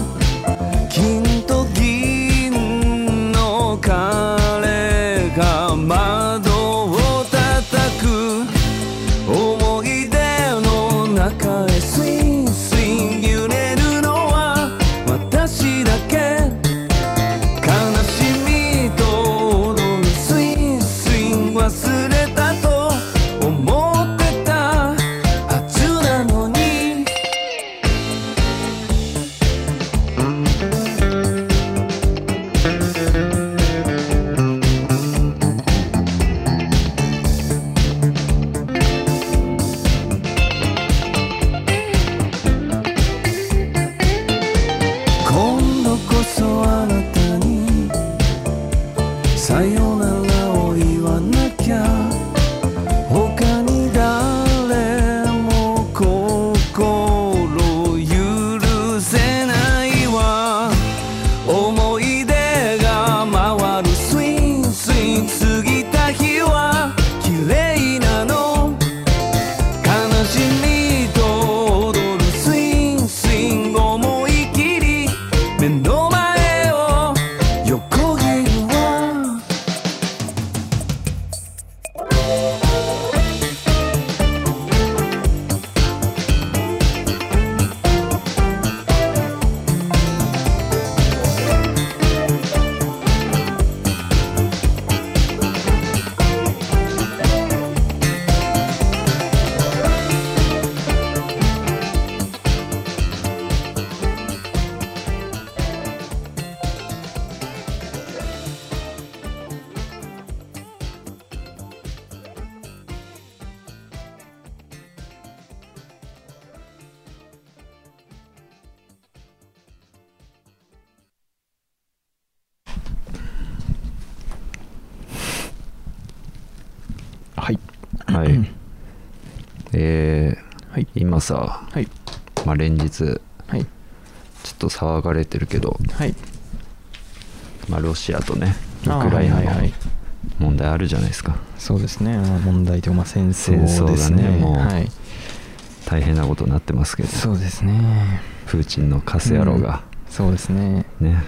Speaker 7: はい。はい。
Speaker 4: えー
Speaker 3: はい。
Speaker 4: 今さ、
Speaker 3: はい。
Speaker 4: まあ、連日ちょ
Speaker 3: はい
Speaker 4: っと騒がれてるけど、
Speaker 3: はい。
Speaker 4: まあ、ロシアとねウ
Speaker 3: あー
Speaker 4: クライナの
Speaker 3: はいはいはい。
Speaker 4: 問題あるじゃないですか。
Speaker 3: そうですね、まあ、問題というかまあ戦争です
Speaker 4: 戦争
Speaker 3: ね
Speaker 4: だねもう。
Speaker 3: はい。
Speaker 4: 大変なことになってますけど。
Speaker 3: そうですね。
Speaker 4: プーチンのカス野郎が、
Speaker 3: そうですね。
Speaker 4: ね。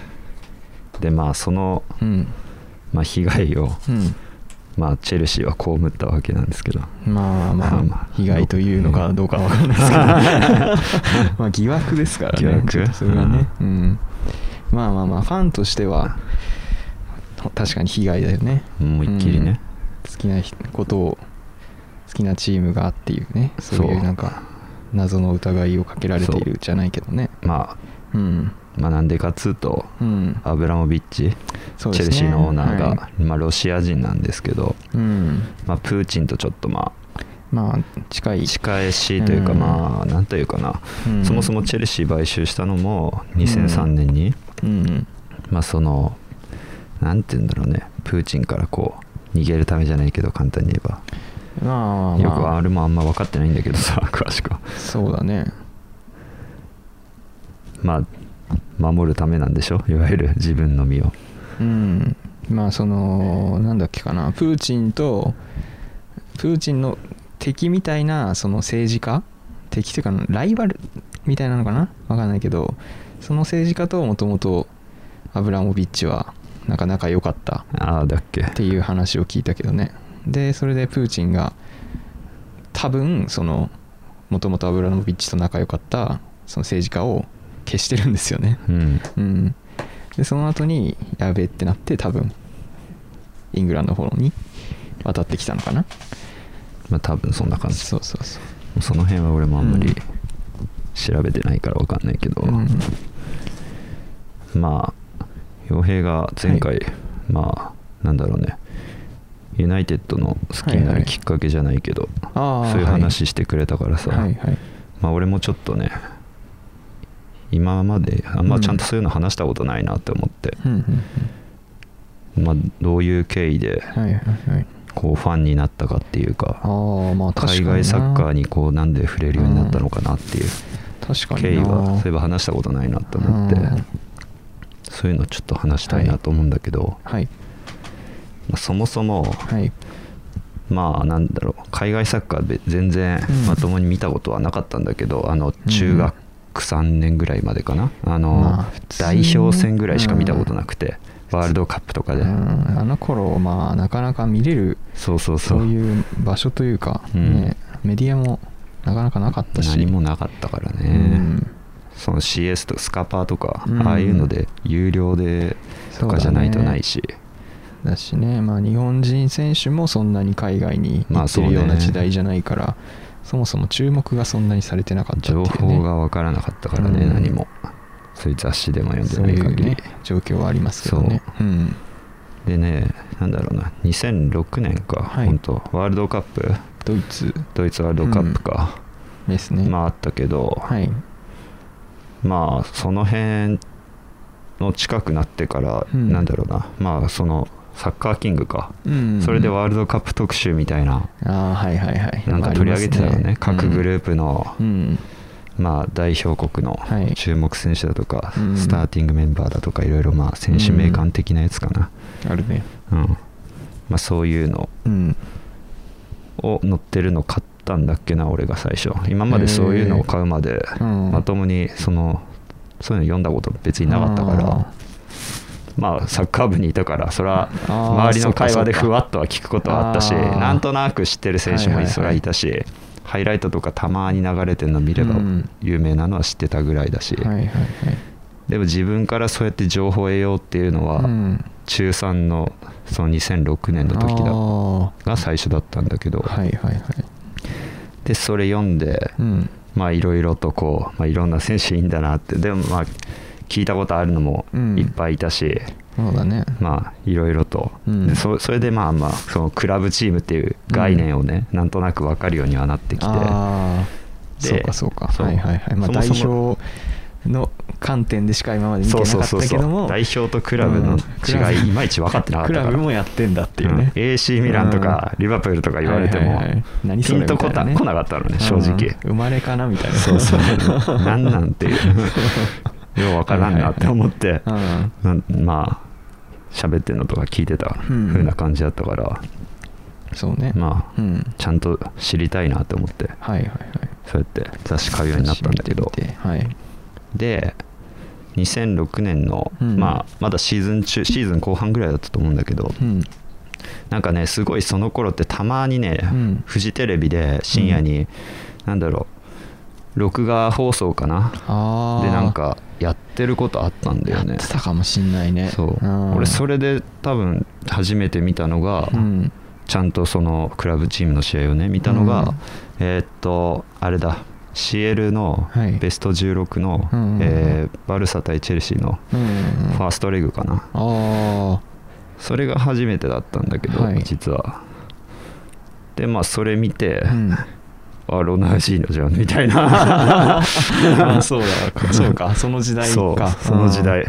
Speaker 4: でまあその、
Speaker 3: うん。
Speaker 4: まあ、被害を、
Speaker 3: うん
Speaker 4: まあ、チェルシーは被ったわけなんですけど。
Speaker 3: まあま
Speaker 4: まあまあ。
Speaker 3: あ被害というのかどうかわかんないですけど。まあ疑惑ですからね。
Speaker 4: 疑惑。
Speaker 3: それはね、うん、まあまあまあファンとしては確かに被害だよね。
Speaker 4: 思いっきりね、
Speaker 3: うん。好きなことを好きなチームがっていうね。そうい
Speaker 4: そう。
Speaker 3: うなんか謎の疑いをかけられているじゃないけどね。
Speaker 4: ま
Speaker 3: うん。
Speaker 4: あまあなんでかっつうと
Speaker 3: うん。
Speaker 4: アブラモビッチ、チェルシーのオーナーが、
Speaker 3: は
Speaker 4: まあ、ロシア人なんですけど、
Speaker 3: うん。
Speaker 4: まあ、プーチンとちょっとま
Speaker 3: まあ近い。
Speaker 4: あ近いしというか、
Speaker 3: うん。
Speaker 4: まあなんというかな、
Speaker 3: うん。
Speaker 4: そもそもチェルシー買収したのも2003年に、
Speaker 3: うん。
Speaker 4: まあそのなんて言うんだろうね。プーチンからこう逃げるためじゃないけど簡単に言えば、
Speaker 3: まあまあ。
Speaker 4: よくあれもあんま分かってないんだけどさ 詳しくは。
Speaker 3: そうだね。
Speaker 4: まあ守るためなんでしょ？いわゆる自分の身を
Speaker 3: うん。まあそのなんだっけかな。プーチンとプーチンの敵みたいなその政治家？敵というかライバルみたいなのかな？わかんないけどその政治家ともともとアブラモビッチはなんか仲良かった。
Speaker 4: ああだっけ。
Speaker 3: っていう話を聞いたけどね。でそれでプーチンが多分そのもともとアブラモビッチと仲良かったその政治家を消してるんですよね。
Speaker 4: うん。
Speaker 3: うんでその後にやべえってなって多分イングランドの方に渡ってきたのかな。
Speaker 4: まあ多分そんな感じ。
Speaker 3: そうそうそう。
Speaker 4: その辺は俺もあんまり
Speaker 3: うん。
Speaker 4: 調べてないから分かんないけど、
Speaker 3: うん。
Speaker 4: まあ洋平が前回、まあなんだろうね。ユナイテッドの好きになるきっかけじゃないけど、
Speaker 3: ああ
Speaker 4: そういう話してくれたからさ、
Speaker 3: はいはい。
Speaker 4: まあ俺もちょっとね今まであんまちゃんとそういうの話したことないなって思って、まあどういう経緯でこうファンになったかっていうか海外サッカーにこうなんで触れるようになったのかなっていう
Speaker 3: 確かにな。
Speaker 4: 経緯はそういえば話したことないなと思って
Speaker 3: うん。
Speaker 4: そういうのちょっと話したいなと思うんだけど、
Speaker 3: はい。
Speaker 4: まあそもそも
Speaker 3: はい。
Speaker 4: まあなんだろう海外サッカーで全然
Speaker 3: うん。
Speaker 4: まともに見たことはなかったんだけど、あの中学3年ぐらいまでかな。あの、
Speaker 3: まあ
Speaker 4: 代
Speaker 3: に
Speaker 4: 表戦ぐらいしか見たことなくて、ワールドカップとかで、
Speaker 3: うんあの頃まあなかなか見れる
Speaker 4: そうそうそう。
Speaker 3: そういう場所というか、
Speaker 4: うん。
Speaker 3: ね、メディアもなかなかなかったし。
Speaker 4: 何もなかったからね、
Speaker 3: うん。
Speaker 4: その CS とスカパーとか、
Speaker 3: うん。
Speaker 4: ああいうので有料でとかじゃないとないし、
Speaker 3: だしね、まあ、日本人選手もそんなに海外に行ってるような時代じゃないから、そもそも注目がそんなにされてなかったっていう、
Speaker 4: 情
Speaker 3: ね、
Speaker 4: 報が分からなかったからね、
Speaker 3: うん。
Speaker 4: 何もそういう雑誌でも読んでない限り、
Speaker 3: いうね状況はありますけどねう。ん。
Speaker 4: でねなんだろうな。2006年か、
Speaker 3: はい。
Speaker 4: 本当ワールドカップ？
Speaker 3: ドイツ。
Speaker 4: ドイツワールドカップか、
Speaker 3: ですね。
Speaker 4: まああったけど、
Speaker 3: はい。
Speaker 4: まあその辺の近くなってから、
Speaker 3: うん。
Speaker 4: なんだろうな。まあそのサッカーキングか、
Speaker 3: うん。
Speaker 4: それでワールドカップ特集みたいな、
Speaker 3: ああはいはいはい。
Speaker 4: なんか取り上げてたよね。各グ
Speaker 3: ー
Speaker 4: ループの、
Speaker 3: うん。
Speaker 4: まあ、代表国の
Speaker 3: はい。
Speaker 4: 注目選手だとか、
Speaker 3: うん。
Speaker 4: スターティングメンバーだとかいろいろまあ選手名鑑的なやつかな、
Speaker 3: あるね。
Speaker 4: うん。まあ、そういうの。
Speaker 3: うん。
Speaker 4: を載ってるの買ったんだっけな俺が最初。今までそういうのを買うまで、
Speaker 3: うん。
Speaker 4: まともにそのそういうの読んだこと別になかったから
Speaker 3: あ
Speaker 4: まあサッカー部にいたからそれは周りの会話でふわっとは聞くことはあったしなんとなく知ってる選手も
Speaker 3: はいはいはい。
Speaker 4: それはいたし、ハイライトとかたまに流れてるの見れば
Speaker 3: うん。
Speaker 4: 有名なのは知ってたぐらいだし、
Speaker 3: はいはいはい。
Speaker 4: でも自分からそうやって情報を得ようっていうのは、
Speaker 3: うん。
Speaker 4: 中3のその2006年の時だ
Speaker 3: あ
Speaker 4: が最初だったんだけど、
Speaker 3: ーはいはいはい。
Speaker 4: でそれ読んで、
Speaker 3: うん。
Speaker 4: まあいろいろとこう、まあ、いろんな選手いいんだなって。でもまあ聞いたことあるのも
Speaker 3: うん。
Speaker 4: いっぱいいたし、
Speaker 3: そうだね。
Speaker 4: まあいろいろと、
Speaker 3: うん。
Speaker 4: でそそれでまあまあそのクラブチームっていう概念をね、なんとなく分かるようにはなってきて。
Speaker 3: ああ
Speaker 4: で
Speaker 3: そうかそうか。はいはいはい。まあ代表の観点でしか今まで見てなかったけども。
Speaker 4: 代表とクラブの
Speaker 3: うんクラブ。
Speaker 4: 違いいまいち分かってなかったから。
Speaker 3: クラブもやってんだっていうね、
Speaker 4: うん。AC ミランとかリバプールとか言われても、ピンとこた来なかったのね正直、
Speaker 3: うん。生まれかなみたいな。
Speaker 4: そうそう。なんなんていうようわからんなって思って、
Speaker 3: うん。
Speaker 4: なんまあ喋ってるのとか聞いてた
Speaker 3: うん。
Speaker 4: 風な感じだったから、
Speaker 3: そうね。
Speaker 4: まあ
Speaker 3: うん。
Speaker 4: ちゃんと知りたいなって思って。
Speaker 3: はいはいはい。
Speaker 4: そうやって雑誌買うようになったんだけど。
Speaker 3: はい。
Speaker 4: で2006年の、
Speaker 3: うん。
Speaker 4: まあまだシーズン中シーズン後半ぐらいだったと思うんだけど、
Speaker 3: うん。
Speaker 4: なんかねすごいその頃ってたまにね、
Speaker 3: うん。
Speaker 4: フジテレビで深夜に、なんだろう録画放送かな。でなんかやってることあったんだよね。
Speaker 3: やってたかもしんないね。
Speaker 4: そう。
Speaker 3: うん。
Speaker 4: 俺それで多分初めて見たのが、
Speaker 3: うん。
Speaker 4: ちゃんとそのクラブチームの試合をね見たのが、
Speaker 3: うん。
Speaker 4: えーっとあれだ。CL の
Speaker 3: はい。
Speaker 4: ベスト16の、
Speaker 3: うん
Speaker 4: えーバルサ対チェルシーの
Speaker 3: うん
Speaker 4: ファーストレグかな、
Speaker 3: あ
Speaker 4: それが初めてだったんだけど、
Speaker 3: はい。
Speaker 4: 実は。でまあそれ見て、
Speaker 3: あうん
Speaker 4: あロナウジーノじゃんみたいな。
Speaker 3: あそうだ。そうか。その時代
Speaker 4: そう
Speaker 3: か
Speaker 4: その時代。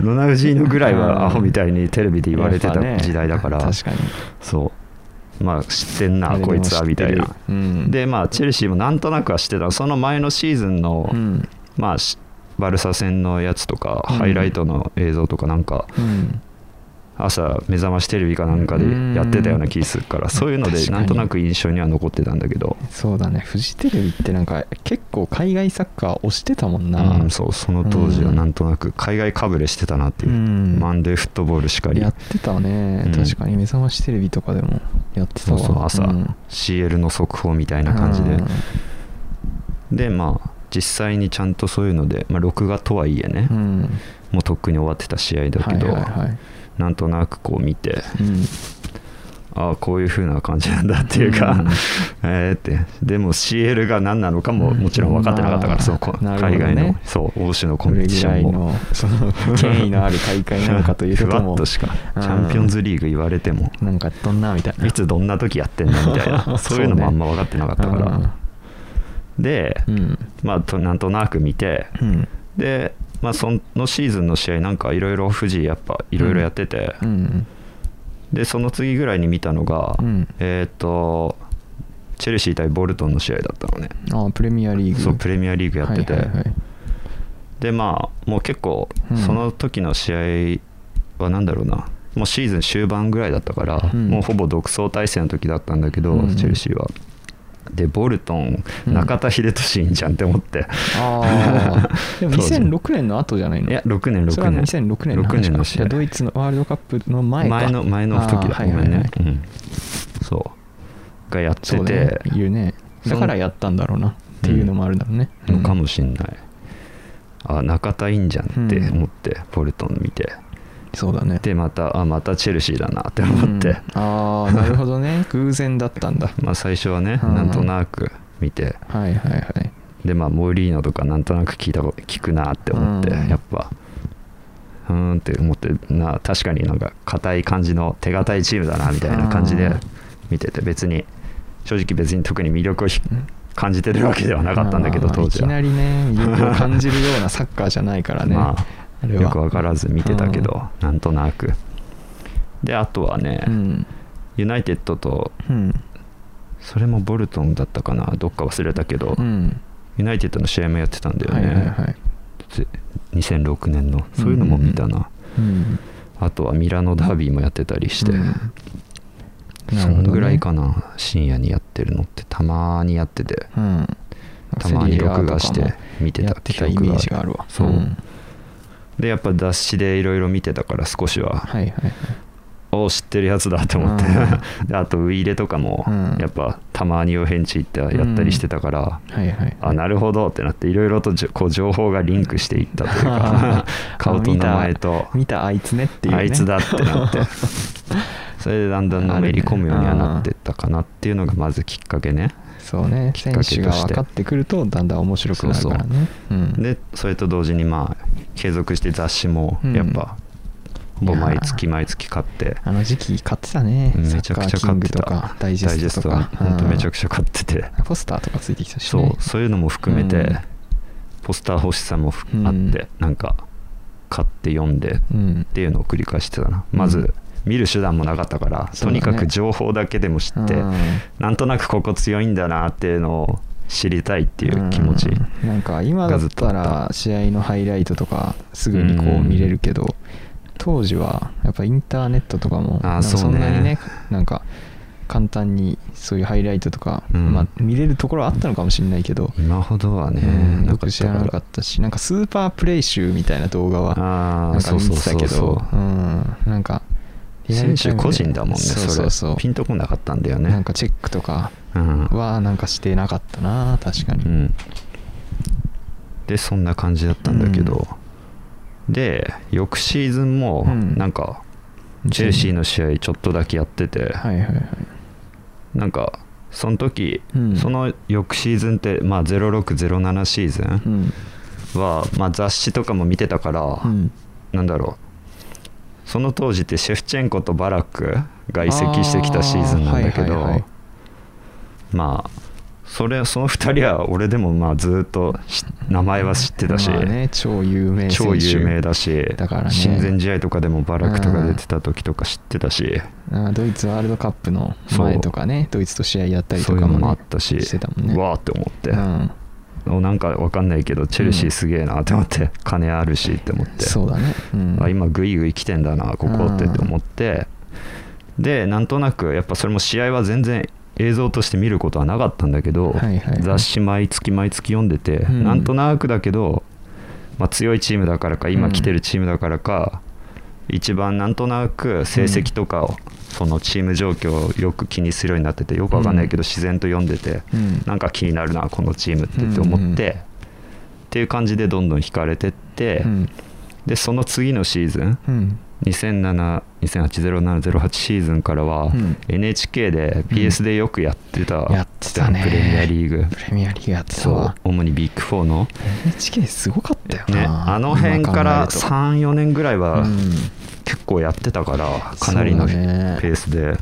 Speaker 4: ロナウジーノぐらい
Speaker 3: うん。
Speaker 4: はアホみたいにテレビで言われてた時代だから、
Speaker 3: 確かに。
Speaker 4: そう。まあ知ってんなこいつはみたいな。
Speaker 3: うん。
Speaker 4: でまあチェルシーもなんとなくは知ってた。その前のシーズンの、
Speaker 3: うん。
Speaker 4: まあしバルサ戦のやつとか、
Speaker 3: うん
Speaker 4: ハイライトの映像とかなんか
Speaker 3: うん
Speaker 4: 朝目覚ましテレビかなんかでやってたような気するからそういうのでなんとなく印象には残ってたんだけど、
Speaker 3: そうだねフジテレビってなんか結構海外サッカー推してたもんな、
Speaker 4: うん、そうその当時はなんとなく海外かぶれしてたなっていう、
Speaker 3: うん。
Speaker 4: マンデーフットボールしかり。
Speaker 3: やってたね、
Speaker 4: うん。
Speaker 3: 確かに目覚ましテレビとかでもやってたわ。
Speaker 4: そうそう朝、
Speaker 3: うん。
Speaker 4: CL の速報みたいな感じで、
Speaker 3: うん。
Speaker 4: でまあ実際にちゃんとそういうので、まあ、録画とはいえね、
Speaker 3: うん。
Speaker 4: もうとっくに終わってた試合だけど、
Speaker 3: はいはいはい
Speaker 4: なんとなくこう見て
Speaker 3: うん。
Speaker 4: ああこういう風な感じなんだっていうか、
Speaker 3: うん。
Speaker 4: えーって。でも CL が何なのかももちろん分かってなかったから、
Speaker 3: まあ
Speaker 4: そのこ。
Speaker 3: なるほどね。
Speaker 4: 海外のそう欧州のコンペティションも。
Speaker 3: のその権威のある大会なのかという
Speaker 4: ふ
Speaker 3: ことも。
Speaker 4: わっとしか
Speaker 3: うん
Speaker 4: チャンピオンズリーグ言われても
Speaker 3: なんかどんなみたいな。い
Speaker 4: つどんな時やってんのみたいな そういうのもあんま分かってなかったから、で、
Speaker 3: うん。
Speaker 4: まあとなんとなく見て
Speaker 3: うん。
Speaker 4: で、まあ、そのシーズンの試合なんかいろいろ富士やっぱいろいろやってて、
Speaker 3: うん
Speaker 4: でその次ぐらいに見たのが、
Speaker 3: うん。
Speaker 4: えっ、とチェルシー対ボルトンの試合だったのね。
Speaker 3: ああプレミアリーグ。
Speaker 4: そうプレミアリーグやってて、
Speaker 3: はいはいはい
Speaker 4: でまあもう結構
Speaker 3: うん。
Speaker 4: その時の試合は何だろうな。もうシーズン終盤ぐらいだったから、
Speaker 3: うん。
Speaker 4: もうほぼ独走体制の時だったんだけど、
Speaker 3: うん。
Speaker 4: チェルシーはでボルトン
Speaker 3: うん
Speaker 4: 中田英寿いいんじゃんって思って、
Speaker 3: ああ でも
Speaker 4: 当時。
Speaker 3: 2006年の後じゃないの？
Speaker 4: いや6年
Speaker 3: それは
Speaker 4: 6年
Speaker 3: 2006年の話か
Speaker 4: 6年の試合。
Speaker 3: ドイツのワールドカップの前か。
Speaker 4: 前の前の時だ。ごめんね、
Speaker 3: はいはいはい。
Speaker 4: うん。そう。がやって
Speaker 3: そうだ
Speaker 4: て
Speaker 3: ね。言うね。だからやったんだろうなっていうのもあるだろうね、
Speaker 4: のかもしんない、あ中田いいんじゃんって思って、ボルトン見て
Speaker 3: そうだね。
Speaker 4: でまたあまたチェルシーだなって思って、
Speaker 3: うん。ああなるほどね。偶然だったんだ。
Speaker 4: まあ最初はね、
Speaker 3: うん。
Speaker 4: なんとなく見て。
Speaker 3: はいはいはい。
Speaker 4: でまあモーリーノとかなんとなく聞いた聞くなって思って、
Speaker 3: うん。
Speaker 4: やっぱ。うーんって思ってな確かになんか硬い感じの手堅いチームだなみたいな感じで
Speaker 3: うん
Speaker 4: 見てて別に正直別に特に魅力をひ感じてるわけではなかったんだけど当時は。
Speaker 3: いきなりね魅力を感じるようなサッカーじゃないからね、
Speaker 4: よく分からず見てたけど、なんとなく。であとはね、
Speaker 3: うん。
Speaker 4: ユナイテッドと
Speaker 3: うん。
Speaker 4: それもボルトンだったかな？どっか忘れたけど、
Speaker 3: うん。
Speaker 4: ユナイテッドの試合もやってたんだよね、
Speaker 3: はいはいはい。
Speaker 4: ぜ2006年の。そういうのも見たな、
Speaker 3: うん。
Speaker 4: あとはミラノダービーもやってたりして、そんぐらいかな深夜にやってるのって。たまにやってて。
Speaker 3: うん。
Speaker 4: たまに録画して見て
Speaker 3: や
Speaker 4: た
Speaker 3: ってたイメ
Speaker 4: 記憶が
Speaker 3: ージがある。わ
Speaker 4: そうんでやっぱ雑誌でいろいろ見てたから少しは。
Speaker 3: はいはいはい。
Speaker 4: おお知ってるやつだと思って、
Speaker 3: う
Speaker 4: であとウイイレとかも
Speaker 3: うん。
Speaker 4: やっぱたまにお返事行ってやったりしてたから、
Speaker 3: はいはい。
Speaker 4: あなるほどってなっていろいろとこう情報がリンクしていったというか 顔と名前と。
Speaker 3: 見たあいつねっていう、ね、
Speaker 4: あいつだってなって。それでだんだんのめり込むようにはなってったかなっていうのがまずきっかけね
Speaker 3: そうね。選手が分かってくるとだんだん面白くなるからね。うん。
Speaker 4: でそれと同時にまあ継続して雑誌も
Speaker 3: うん。
Speaker 4: やっぱ、ほぼ毎月毎月買って。
Speaker 3: あの時期買ってたね。
Speaker 4: めちゃくちゃ買ってた。
Speaker 3: ダイジェストとか。
Speaker 4: ほんとめちゃく
Speaker 3: ち
Speaker 4: ちゃ買ってて。
Speaker 3: ゃポスターとかついてきたし
Speaker 4: そう
Speaker 3: ね
Speaker 4: そういうのも含めて、
Speaker 3: うん。
Speaker 4: ポスター欲しさもあってなんか買って読んで
Speaker 3: うん。
Speaker 4: っていうのを繰り返してたな。まず、
Speaker 3: うん
Speaker 4: 見る手段もなかったから、
Speaker 3: ね。
Speaker 4: とにかく情報だけでも知って、
Speaker 3: うん。
Speaker 4: なんとなくここ強いんだなっていうのを知りたいっていう気持ち、
Speaker 3: うん。なんか今だったら試合のハイライトとかすぐにこう見れるけど当時はやっぱインターネットとかも
Speaker 4: あそ
Speaker 3: んなにねなんか簡単にそういうハイライトとか、
Speaker 4: うん。
Speaker 3: まあ、見れるところはあったのかもしれないけど、
Speaker 4: 今ほどはね、
Speaker 3: うんよく知らなかったしなんかスーパープレイ集みたいな動画は
Speaker 4: あ
Speaker 3: なんか見てたけどうん。なんか
Speaker 4: う選手個人だもんね
Speaker 3: そう
Speaker 4: それ
Speaker 3: そう。
Speaker 4: ピンとこなかったんだよね。
Speaker 3: なんかチェックとか
Speaker 4: うん、
Speaker 3: はなんかしてなかったな確かに、
Speaker 4: うん、でそんな感じだったんだけど、で翌シーズンも
Speaker 3: うん。
Speaker 4: なんかチェルシーの試合ちょっとだけやってて、
Speaker 3: はいはいはい。
Speaker 4: なんかその時、
Speaker 3: うん。
Speaker 4: その翌シーズンって、まあ、0607シーズ
Speaker 3: う
Speaker 4: ン
Speaker 3: ん。
Speaker 4: は、まあ、雑誌とかも見てたから、
Speaker 3: うん。
Speaker 4: なんだろうその当時ってシェフチェンコとバラックが移籍してきたシーズンなんだけど、
Speaker 3: はいはいはい。
Speaker 4: まあそれその2人は俺でもまあずっとし名前は知ってたし、
Speaker 3: まあね、超有名
Speaker 4: 超有名だし
Speaker 3: だからね。
Speaker 4: 親善試合とかでもバラックとか出てた時とか知ってたし、
Speaker 3: あドイツワールドカップの前とかねドイツと試合やったりとかも,、ね、
Speaker 4: そういうのもあったし
Speaker 3: ね。
Speaker 4: うわーって思って、
Speaker 3: うん。
Speaker 4: おなんかわかんないけどチェルシーすげえなって思って、金あるしって思って。
Speaker 3: そうだね、うん、
Speaker 4: あ今グイグイ来てんだなここってって思って。でなんとなくやっぱそれも試合は全然映像として見ることはなかったんだけど、
Speaker 3: はいはいはい。
Speaker 4: 雑誌毎月毎月読んでて、
Speaker 3: うん。
Speaker 4: なんとなくだけど、まあ、強いチームだからか今来てるチームだからか、一番なんとなく成績とかを、そのチーム状況をよく気にするようになっててよくわかんないけど自然と読んでて、
Speaker 3: うん。
Speaker 4: なんか気になるなこのチームってって思って、
Speaker 3: うんうん
Speaker 4: っていう感じでどんどん引かれてって、
Speaker 3: うん。
Speaker 4: でその次のシーズン
Speaker 3: うん
Speaker 4: 2007-2008-07-08シーズンからは、
Speaker 3: うん。
Speaker 4: NHK で PS でよくやってた、
Speaker 3: やってたね。
Speaker 4: プレミアリーグ。
Speaker 3: プレミアリーグやってた。
Speaker 4: そう
Speaker 3: わ
Speaker 4: 主にビッグ4の、
Speaker 3: NHK すごかったよ
Speaker 4: ね、
Speaker 3: な
Speaker 4: あの辺から
Speaker 3: 今考
Speaker 4: 34年ぐらい
Speaker 3: え
Speaker 4: は結構やってたからかなりのペースで。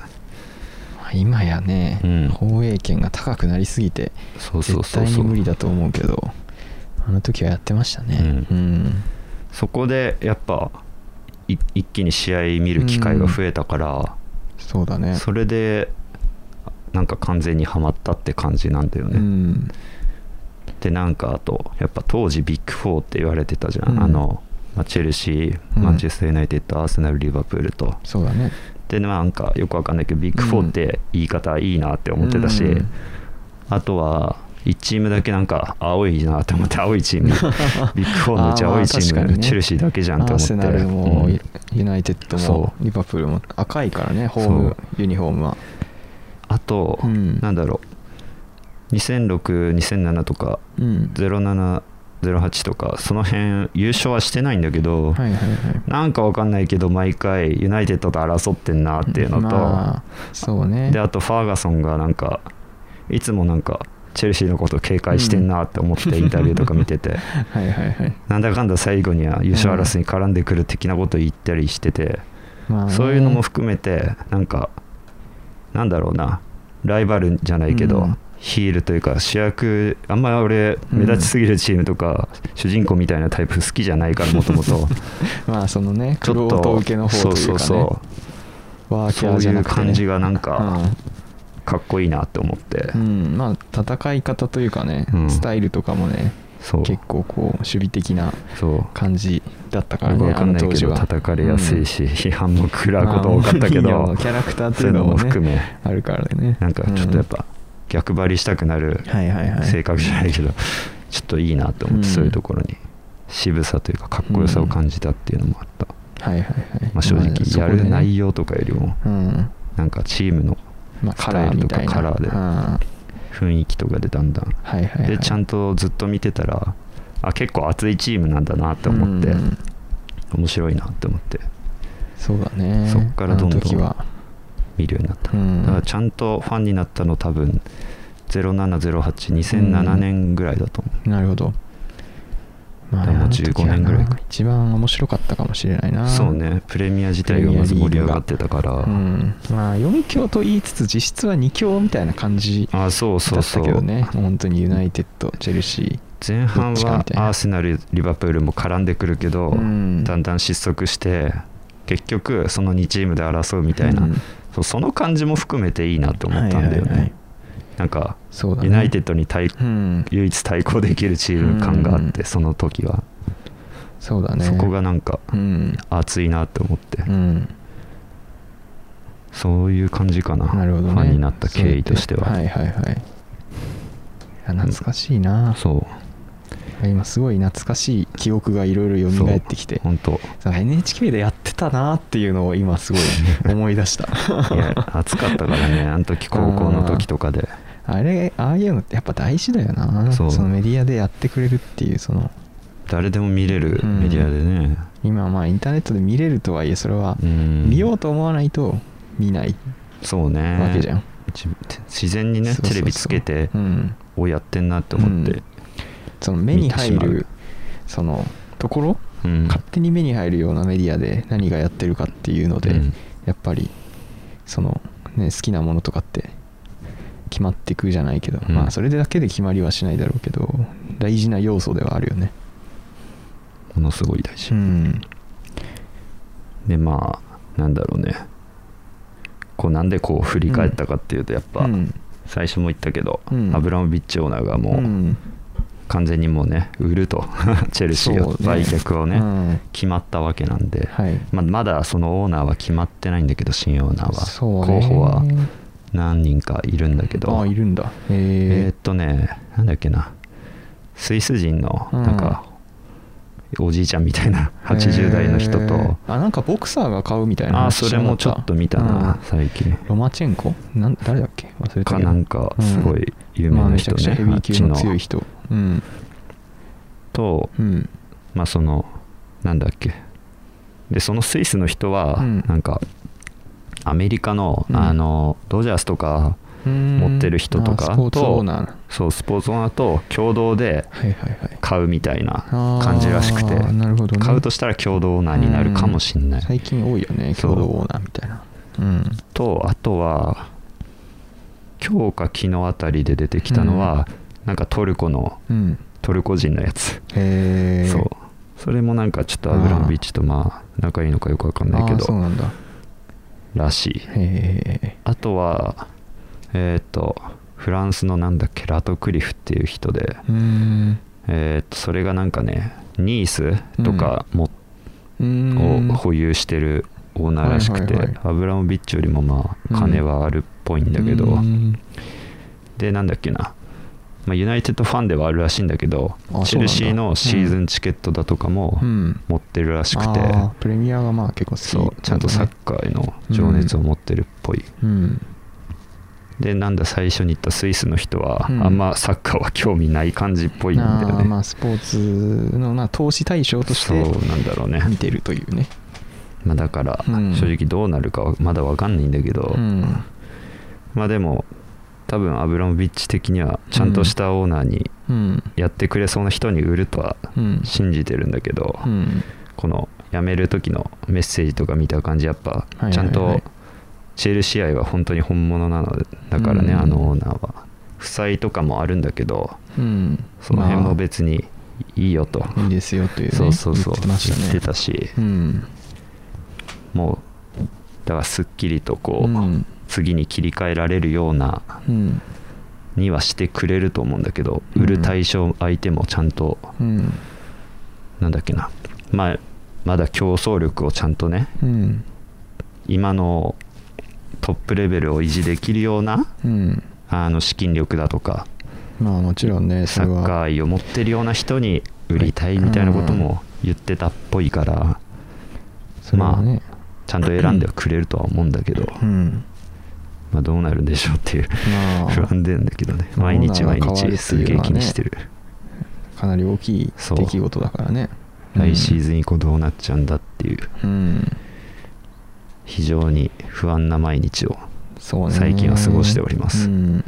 Speaker 3: 今やね、
Speaker 4: うん。
Speaker 3: 放映権が高くなりすぎて絶対に無理だと思うけどあの時はやってましたね。うん、
Speaker 4: そこでやっぱい一気に試合見る機会が増えたから、
Speaker 3: そうだね。
Speaker 4: それでなんか完全にはまったって感じなんだよね、
Speaker 3: うん。
Speaker 4: でなんかあとやっぱ当時ビッグ4って言われてたじゃん、
Speaker 3: うん。
Speaker 4: あの、まあ、チェルシー
Speaker 3: うん。
Speaker 4: マンチェスター・ユナイテッド、アーセナルリバプールと。
Speaker 3: そうだね。
Speaker 4: でなんかよくわかんないけどビッグ4って言い方いいなって思ってたし、
Speaker 3: うん。
Speaker 4: あとは1チームだけなんか青いなって思って青いチーム ビッグ4のうち青いチーム、
Speaker 3: ね
Speaker 4: チェルシーだけじゃんって思って。
Speaker 3: アーセナルも、
Speaker 4: う。ん
Speaker 3: ユナイテッド
Speaker 4: そ
Speaker 3: もリバプールも赤いからねホームユニフォームは。
Speaker 4: あと、
Speaker 3: うん。
Speaker 4: なんだろう。20062007とか
Speaker 3: うん。
Speaker 4: 0708とかその辺優勝はしてないんだけど、
Speaker 3: はいはいはい。
Speaker 4: なんかわかんないけど毎回ユナイテッドと争ってんなっていうのと、
Speaker 3: まあそうね。
Speaker 4: であとファーガソンがなんかいつもなんかチェルシーのこと警戒してんなって思ってインタビューとか見てて、
Speaker 3: はいはいはい。
Speaker 4: なんだかんだ最後には優勝争いに絡んでくる的なこと言ったりしてて、
Speaker 3: まあね。
Speaker 4: そういうのも含めてなんかなんだろうな。ライバルじゃないけど、
Speaker 3: うん。
Speaker 4: ヒールというか主役あんまり俺目立ちすぎるチームとか、主人公みたいなタイプ好きじゃないからもともと。
Speaker 3: まあそのね
Speaker 4: ちょっと
Speaker 3: 受けの方というかね。
Speaker 4: そうそうそう。
Speaker 3: ワーキャ
Speaker 4: そういう
Speaker 3: ーじゃなくて、ね、
Speaker 4: 感じがなんかかっこいいなって思って、
Speaker 3: うん、うんまあ戦い方というかね、
Speaker 4: うん。
Speaker 3: スタイルとかもね結構こう守備的な感じだったから
Speaker 4: よく
Speaker 3: ね
Speaker 4: わかんないけど
Speaker 3: あの当時は。
Speaker 4: 叩かれやすいし、批判も食らうこと多かったけ
Speaker 3: まあ
Speaker 4: ど、
Speaker 3: いいよ。キャラクターって
Speaker 4: いううの
Speaker 3: もね
Speaker 4: も含め。
Speaker 3: あるからね。
Speaker 4: なんかちょっとやっぱ逆張りしたくなる性格じゃないけど、ちょっといいなと思って、
Speaker 3: うん。
Speaker 4: そういうところに。渋さというかかっこよさを感じたっていうのもあった、
Speaker 3: はいはいはい。
Speaker 4: まあ、正直やる内容とかよりも
Speaker 3: うん。
Speaker 4: なんかチームの
Speaker 3: まあカラーみたいな。
Speaker 4: カラーで。
Speaker 3: うん。は
Speaker 4: 雰囲気とかでだんだん。
Speaker 3: いはいはい。
Speaker 4: でちゃんとずっと見てたらあ結構熱いチームなんだなって思って、
Speaker 3: うん。
Speaker 4: 面白いなって思って。
Speaker 3: そうだね。
Speaker 4: そっからどんどん見るようになった、
Speaker 3: うん。
Speaker 4: だからちゃんとファンになったの多分07082007年ぐらいだと思う、
Speaker 3: なるほどま
Speaker 4: でも
Speaker 3: あの時は
Speaker 4: 15年ぐらいか。
Speaker 3: 一番面白かったかもしれないな。
Speaker 4: そうね。プレミア自体がまず盛り上がってたから、
Speaker 3: うん、まあ4強と言いつつ実質は2強みたいな感じ
Speaker 4: あそうそ
Speaker 3: だった
Speaker 4: うそう
Speaker 3: けどね。本当にユナイテッドチェルシ
Speaker 4: 前半はアーセナルリバプールも絡んでくるけど、
Speaker 3: うん。
Speaker 4: だんだん失速して結局その2チームで争うみたいな、
Speaker 3: うん。
Speaker 4: そうその感じも含めていいなって
Speaker 3: ー
Speaker 4: 思ったんだよね、
Speaker 3: はいはいはい
Speaker 4: なんか
Speaker 3: ね。
Speaker 4: ユナイテッドに対、
Speaker 3: うん。
Speaker 4: 唯一対抗できるチーム感があって、
Speaker 3: うん。
Speaker 4: その時は、
Speaker 3: そうだね。
Speaker 4: そこがなんか
Speaker 3: うん。
Speaker 4: 熱いなって思って、
Speaker 3: うん。
Speaker 4: そういう感じかな。
Speaker 3: なるほどね。
Speaker 4: ファンになった経緯としては。
Speaker 3: 懐かしいな、
Speaker 4: そう。
Speaker 3: 今すごい懐かしい記憶がいろいろ蘇ってきて。
Speaker 4: 本当
Speaker 3: NHK でやってたなっていうのを今すごい思い出した。
Speaker 4: いや暑かったからね。あの時高校の時とかで
Speaker 3: あれああいうのってやっぱ大事だよな。
Speaker 4: そう。
Speaker 3: のメディアでやってくれるっていうその。
Speaker 4: 誰でも見れるメディアでね、
Speaker 3: 今まあインターネットで見れるとはいえそれは
Speaker 4: うん。
Speaker 3: 見ようと思わないと見ない
Speaker 4: そうね。
Speaker 3: わけじゃん、
Speaker 4: 自自然にねテレビつけて
Speaker 3: うん、
Speaker 4: おやってんなって思って
Speaker 3: うん。その目に入るそのところ、
Speaker 4: うん。
Speaker 3: 勝手に目に入るようなメディアで何がやってるかっていうので、
Speaker 4: うん。
Speaker 3: やっぱりその、ね、好きなものとかって決まってくじゃないけど、
Speaker 4: うん。
Speaker 3: まあそれだけで決まりはしないだろうけど大事な要素ではあるよね。
Speaker 4: ものすごい大事、
Speaker 3: うん。
Speaker 4: でまあなんだろうね。こうなんでこう振り返ったかっていうとやっぱ、
Speaker 3: うん。
Speaker 4: 最初も言ったけど、
Speaker 3: うん。
Speaker 4: アブラモビッチオーナーがもう、
Speaker 3: うん。
Speaker 4: 完全にもうね売ると。チェルシーを売却をね
Speaker 3: うん。
Speaker 4: 決まったわけなんで、
Speaker 3: はい。
Speaker 4: まあ、まだそのオーナーは決まってないんだけど新オーナーは。
Speaker 3: ね。
Speaker 4: 候補は何人かいるんだけど。
Speaker 3: あいるんだ。へ
Speaker 4: えーっとねなんだっけな。スイス人の
Speaker 3: うん。
Speaker 4: なんか、おじいちゃんみたいな
Speaker 3: え
Speaker 4: 80代の人と。
Speaker 3: あなんかボクサーが買うみたいな。
Speaker 4: あ
Speaker 3: 話
Speaker 4: それもちょっと見たな、
Speaker 3: うん
Speaker 4: 最近。
Speaker 3: ロマチェンコ？なん誰だっけ？忘れた
Speaker 4: かなんかすごい有名
Speaker 3: まあ
Speaker 4: な人ね、
Speaker 3: めちゃくちゃヘビー級の。強い人。うん。
Speaker 4: と
Speaker 3: うん。
Speaker 4: まあそのなんだっけ。でそのスイスの人は
Speaker 3: うん。
Speaker 4: なんかアメリカの、
Speaker 3: うん。
Speaker 4: あのドジャースとか持
Speaker 3: 持
Speaker 4: ってる人とかとそうスポーツオーナーと共同で買うみたいな感じらしくて。買うとしたら共同オーナーになるかもしんない。
Speaker 3: 最近多いよね共同オーナーみたいな。うん。
Speaker 4: とあとは今日か昨日あたりで出てきたのは、なんかトルコの
Speaker 3: うん。
Speaker 4: トルコ人のやつ、そう。それもなんかちょっとアブラモビッチとまあ仲いいのかよくわかんないけ
Speaker 3: あーそう
Speaker 4: ど
Speaker 3: なんだ
Speaker 4: らしい。あとはえっ、とフランスのなんだっけラトクリフっていう人でえっ、とそれがなんかねニースとかも、
Speaker 3: うーん。
Speaker 4: を保有してるオーナーらしくて、
Speaker 3: はいはいはい。
Speaker 4: アブラモビッチよりもまあ金はあるっぽいんだけど、でなんだっけな、まあ、ユナイテッドファンではあるらしいんだけど
Speaker 3: あ
Speaker 4: チェルシーのシーズンチケットだとかも
Speaker 3: うん。
Speaker 4: 持ってるらしくて、
Speaker 3: あープレミアがまあ結構好き。
Speaker 4: そうちゃんとサッカーへの情熱を持ってるっぽい、
Speaker 3: うん。
Speaker 4: でなんだ最初に言ったスイスの人は、
Speaker 3: うん。
Speaker 4: あんまサッカーは興味ない感じっぽいんだよね。
Speaker 3: まあスポーツのまあ投資対象として
Speaker 4: そうなんだろうね、
Speaker 3: 見てるというね。
Speaker 4: まあ、だから
Speaker 3: うん。
Speaker 4: 正直どうなるかはまだわかんないんだけど、
Speaker 3: うん。
Speaker 4: まあでも多分アブラモビッチ的にはちゃんとしたオーナーに
Speaker 3: うん。
Speaker 4: やってくれそうな人に売るとは
Speaker 3: うん。
Speaker 4: 信じてるんだけど、
Speaker 3: うん。
Speaker 4: この辞める時のメッセージとか見た感じやっぱちゃんとチェルシー愛は本当に本物なのでだからね、
Speaker 3: うん。
Speaker 4: あのオーナーは。負債とかもあるんだけど
Speaker 3: うん。
Speaker 4: その辺も
Speaker 3: ま
Speaker 4: 別にいいよと、
Speaker 3: あいいですよというね
Speaker 4: そうそうそう。
Speaker 3: 言ってたね。
Speaker 4: 言ってたし。
Speaker 3: うん。
Speaker 4: もうだからすっきりとこう、
Speaker 3: うん
Speaker 4: 次に切り替えられるような
Speaker 3: うん。
Speaker 4: にはしてくれると思うんだけど、
Speaker 3: うん
Speaker 4: 売る対象相手もちゃんと
Speaker 3: うん。
Speaker 4: なんだっけな。まあまだ競争力をちゃんとね
Speaker 3: うん。
Speaker 4: 今のトップレベルを維持できるような
Speaker 3: うん。
Speaker 4: あの資金力だとか
Speaker 3: まあもちろんね
Speaker 4: サッカー
Speaker 3: は
Speaker 4: 愛を持ってるような人に売りたいみたいなことも言ってたっぽいから
Speaker 3: それはね。
Speaker 4: ちゃんと選んではくれるとは思うんだけど、
Speaker 3: うん
Speaker 4: まあ、どうなるんでしょうっていう
Speaker 3: まあ。
Speaker 4: 不安でんだけどね。
Speaker 3: まあ
Speaker 4: 毎日毎日すげえ気にしてる、
Speaker 3: かなり大きい出来事だからね。
Speaker 4: 来シーズン以降どうなっちゃうんだっていう。
Speaker 3: うん。
Speaker 4: 非常に不安な毎日を最近は過ごしております。
Speaker 3: うん。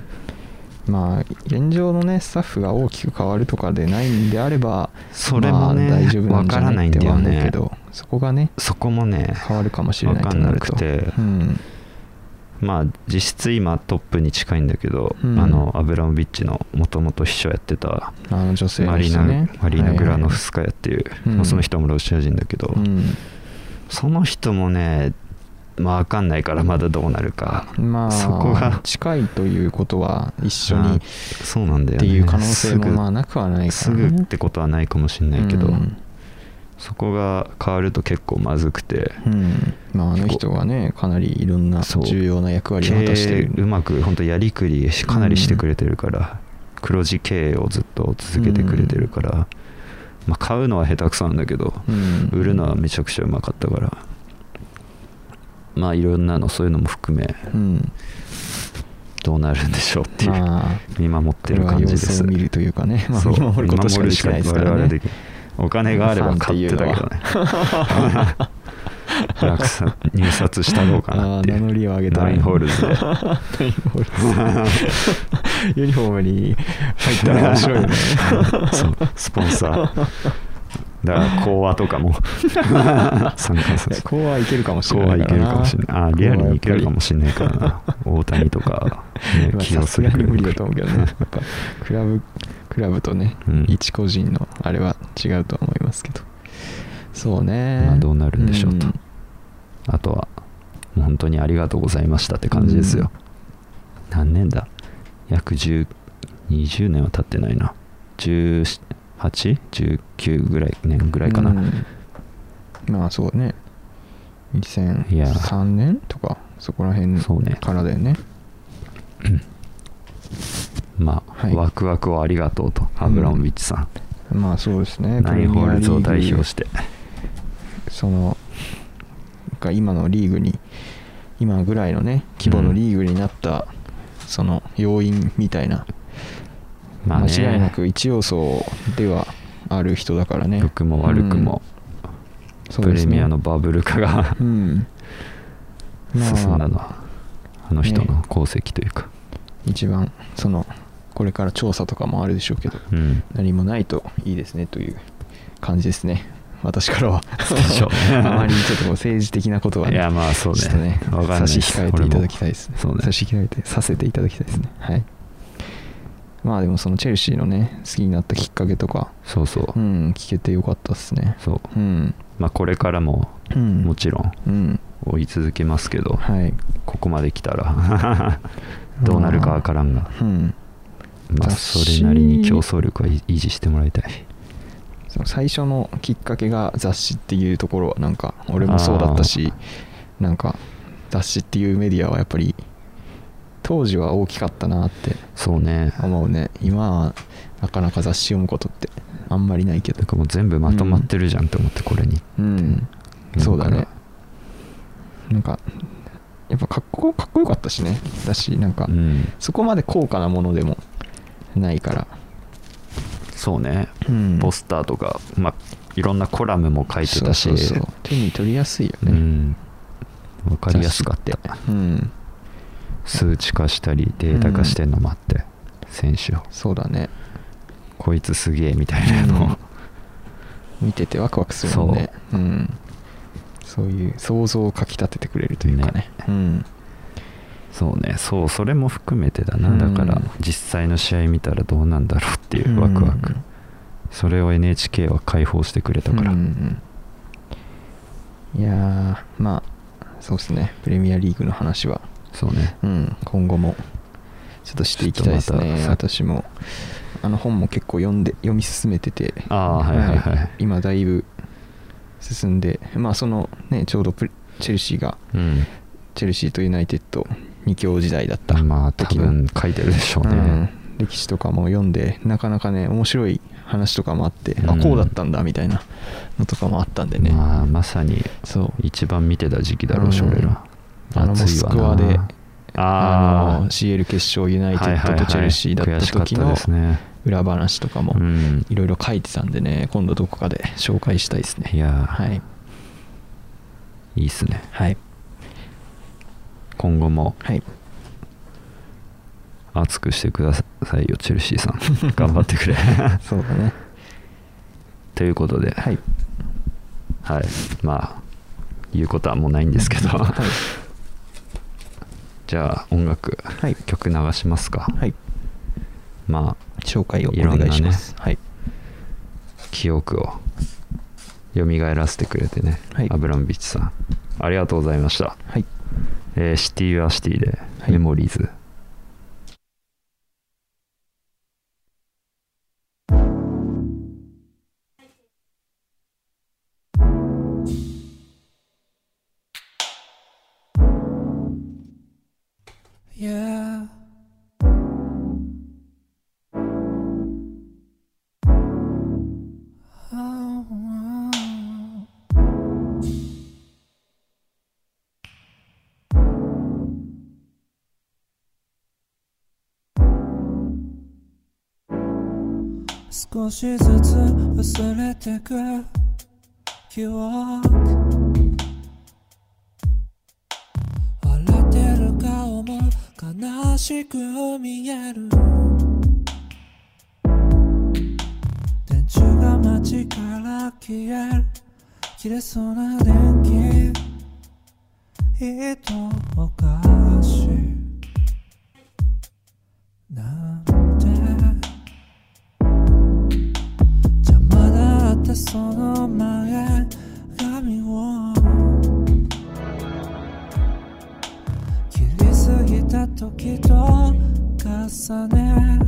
Speaker 3: まあ現状のねスタッフが大きく変わるとかでないんであれば
Speaker 4: それもね
Speaker 3: まあ大丈夫な
Speaker 4: わ
Speaker 3: んじゃ
Speaker 4: からないんだよ
Speaker 3: って思うけ
Speaker 4: ね。
Speaker 3: どそこがね
Speaker 4: そこもね
Speaker 3: 変わるかもしれないとなると。
Speaker 4: くて。
Speaker 3: うん
Speaker 4: まあ実質今トップに近いんだけど、
Speaker 3: うん。
Speaker 4: あのアブラモビッチのもともと秘書やってた
Speaker 3: あの女性の
Speaker 4: マリナ,、
Speaker 3: 人ね
Speaker 4: マリナ・グラノフ
Speaker 3: ス
Speaker 4: スカヤっていう、
Speaker 3: うん。
Speaker 4: まあその人もロシア人だけど、
Speaker 3: うん。
Speaker 4: その人もねまあ分かんないからまだどうなるか。
Speaker 3: ま
Speaker 4: そこが
Speaker 3: あ近いということは一緒にっ
Speaker 4: あそうなんだよね。
Speaker 3: ていう可能性もまあ
Speaker 4: す
Speaker 3: なくはない
Speaker 4: ぐすぐ
Speaker 3: からね。
Speaker 4: ってことはないかもしれないけど、
Speaker 3: うん
Speaker 4: そこが変わると結構まずくて。
Speaker 3: うん。まああの人がねかなりいろんな重要な役割を
Speaker 4: 経
Speaker 3: 果たして
Speaker 4: 営
Speaker 3: る
Speaker 4: うまく本当やりくりかなりしてくれてるから、黒字経営をずっと続けてくれてるから、まあ、買うのは下手くそなんだけど、
Speaker 3: うん。
Speaker 4: 売るのはめちゃくちゃうまかったから。まあいろんなのそういうのも含め
Speaker 3: うん。
Speaker 4: どうなるんでしょうっていう、
Speaker 3: まあ
Speaker 4: 見守ってる感じです。
Speaker 3: 見るというかね、見守ることしかできないですからね
Speaker 4: お金があれば買ってたけどね。落札入札したろうかな
Speaker 3: あ
Speaker 4: って
Speaker 3: 名乗りを上げた。
Speaker 4: ナインホールズで。
Speaker 3: ナインホールズ。ユニフォームに入ったら面白いよね。
Speaker 4: そうスポンサーだから講話とかも。参加させて。
Speaker 3: こうはいけるかもし
Speaker 4: こ
Speaker 3: れないからな。
Speaker 4: うはいけるかもしれない。あーリアルにいけるかもしれないからな。大谷とか、ね、
Speaker 3: まあ
Speaker 4: 起用
Speaker 3: さす
Speaker 4: る
Speaker 3: 無理だと思うけどね。やっぱクラブクラブとね、
Speaker 4: うん。
Speaker 3: 一個人のあれは違うと思いますけど。そうね。
Speaker 4: まあどうなるんでしょうと。
Speaker 3: ん。
Speaker 4: あとは本当にありがとうございましたって感じですよ、何年だ？約10 20年は経ってないな1819ぐらい年ぐらいかな、
Speaker 3: うん。まあそうね。
Speaker 4: いや
Speaker 3: 2003年とかそこら辺からだよね。
Speaker 4: まあ、
Speaker 3: はい。
Speaker 4: ワクワクをありがとうとアブラモビッチさん、
Speaker 3: まあそうですね。
Speaker 4: ナインホールズを代表して。
Speaker 3: そのが今のリーグに今ぐらいのね規模のリーグになった、その要因みたいな、
Speaker 4: まあね。
Speaker 3: 間違いなく一要素ではある人だからね。
Speaker 4: 良くも悪くも、
Speaker 3: うですね。
Speaker 4: レミアのバブル化が
Speaker 3: う
Speaker 4: 進んだのはあの人の功績というか、
Speaker 3: 一番そのこれから調査とかもあるでしょうけど
Speaker 4: うん。
Speaker 3: 何もないといいですねという感じですね。私からは。あまりちょっと政治的なことはね。
Speaker 4: いやまあそうね。
Speaker 3: ね差し控えていただきたいですね。
Speaker 4: ね。
Speaker 3: 差し控えてさせていただきたいですね。はいまあでもそのチェルシーのね好きになったきっかけとか
Speaker 4: そうそう、
Speaker 3: うん聞けてよかったですね。
Speaker 4: そう。
Speaker 3: うん。
Speaker 4: まあこれからも
Speaker 3: うん。
Speaker 4: もちろん
Speaker 3: うん。
Speaker 4: 追い続けますけど、
Speaker 3: はい。
Speaker 4: ここまで来たら どうなるかわからんが、
Speaker 3: うん。
Speaker 4: まあそれなりに競争力は維持してもらいたい。
Speaker 3: その最初のきっかけが雑誌っていうところはなんか俺もそうだったしなんか雑誌っていうメディアはやっぱり当時は大きかったなって。
Speaker 4: そうね。
Speaker 3: 思うね。今はなかなか雑誌読むことってあんまりないけど。
Speaker 4: もう全部まとまってるじゃんって思ってこれに、
Speaker 3: うん。そうだね。なんかやっぱかっこかっこよかったしね。だしなんか
Speaker 4: うん。
Speaker 3: そこまで高価なものでもないから。
Speaker 4: そうね。
Speaker 3: うん。
Speaker 4: ポスターとか、まあいろんなコラムも書いてたし。
Speaker 3: 手に取りやすいよね。
Speaker 4: うん。分かりやすかった。
Speaker 3: うん
Speaker 4: 数値化したりデータ化してんのもあって、選手を。
Speaker 3: そうだね。
Speaker 4: こいつすげえみたいなの。を、
Speaker 3: 見ててワクワクするもんね。う。ん。そういう想像をかきたててくれるというかね。
Speaker 4: ね。
Speaker 3: うん。
Speaker 4: そうね。そうそれも含めてだな、
Speaker 3: うん。
Speaker 4: だから実際の試合見たらどうなんだろうっていうワクワク、それを NHK は解放してくれたから、
Speaker 3: うんいやーまあそうですね。プレミアリーグの話は、
Speaker 4: そうね。
Speaker 3: うん、今後も。ちょっとしていきたいですね。私も。あの本も結構読んで読み進めてて。
Speaker 4: ああはいはいはい。
Speaker 3: 今だいぶ進んで。まあそのねちょうどチェルシーが
Speaker 4: うん。
Speaker 3: チェルシーとユナイテッド2強時代だった
Speaker 4: まあ多分書いてるでしょうね、
Speaker 3: うん。歴史とかも読んでなかなかね面白い話とかもあって、あ
Speaker 4: うん。
Speaker 3: こうだったんだみたいなのとかもあったんでね、
Speaker 4: まあまさに一番見てた時期だろうし、
Speaker 3: うん。
Speaker 4: 俺ら
Speaker 3: あのモスクワであ
Speaker 4: あ
Speaker 3: の CL 決勝ユナイテッドとチェルシーだった時の裏話とかも
Speaker 4: うん。
Speaker 3: いろいろ書いてたんでね今度どこかで紹介したいですね。
Speaker 4: いやー。
Speaker 3: はい。
Speaker 4: いいっすね。
Speaker 3: はい。
Speaker 4: 今後も
Speaker 3: はい。
Speaker 4: 熱くしてくださいよチェルシーさん。頑張ってくれ。
Speaker 3: そうだね。
Speaker 4: ということで。
Speaker 3: はい。
Speaker 4: はい。まあ言うことはもうないんですけど。
Speaker 3: はい
Speaker 4: じゃあ音楽、
Speaker 3: はい。
Speaker 4: 曲流しますか。
Speaker 3: はい。
Speaker 4: まあ
Speaker 3: 紹介をお願いします、はい。
Speaker 4: 記憶を蘇らせてくれてね、
Speaker 3: はい。
Speaker 4: アブラモビッチさん。ありがとうございました、
Speaker 3: はい。
Speaker 4: えーシティ・アシティで
Speaker 3: はい。
Speaker 4: メモリーズ、
Speaker 8: 少しずつ忘れてく。記憶。荒れてる顔も悲しく見える。電柱が街から消える。切れそうな電気。一おかしいその前髪を切りすぎた時と重ね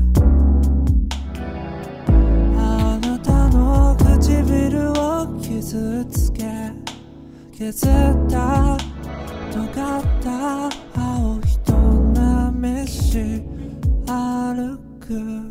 Speaker 8: あなたの唇を傷つけ削った尖った青を人なめし歩く。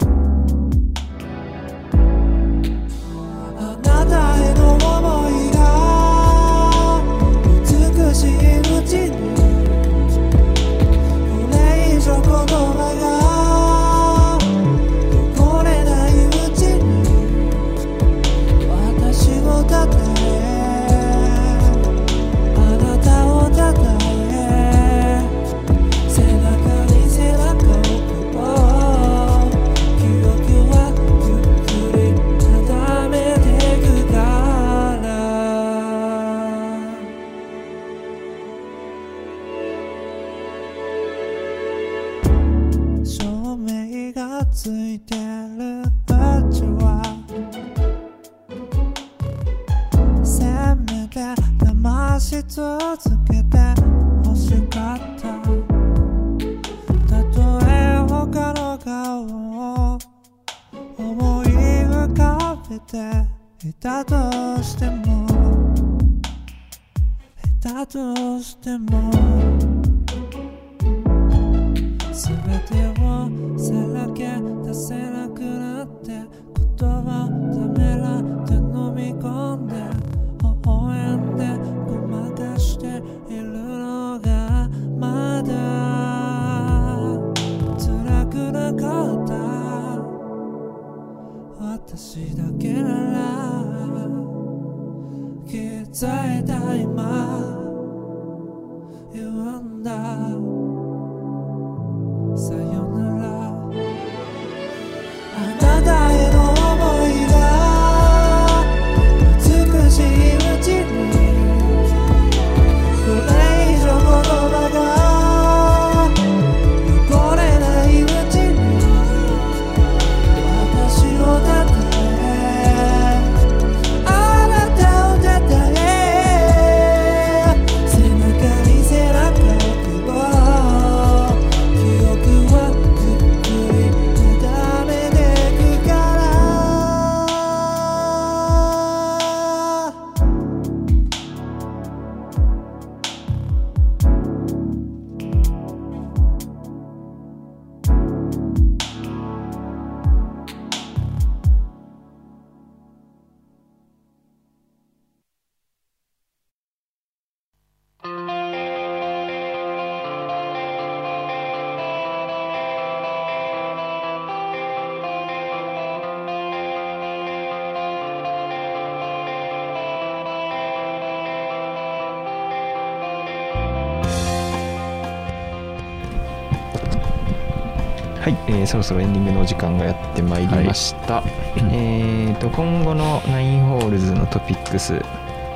Speaker 8: え
Speaker 3: ーそろそろエンディングのお時間がやってまいりました、えーと今後のナインホールズのトピックス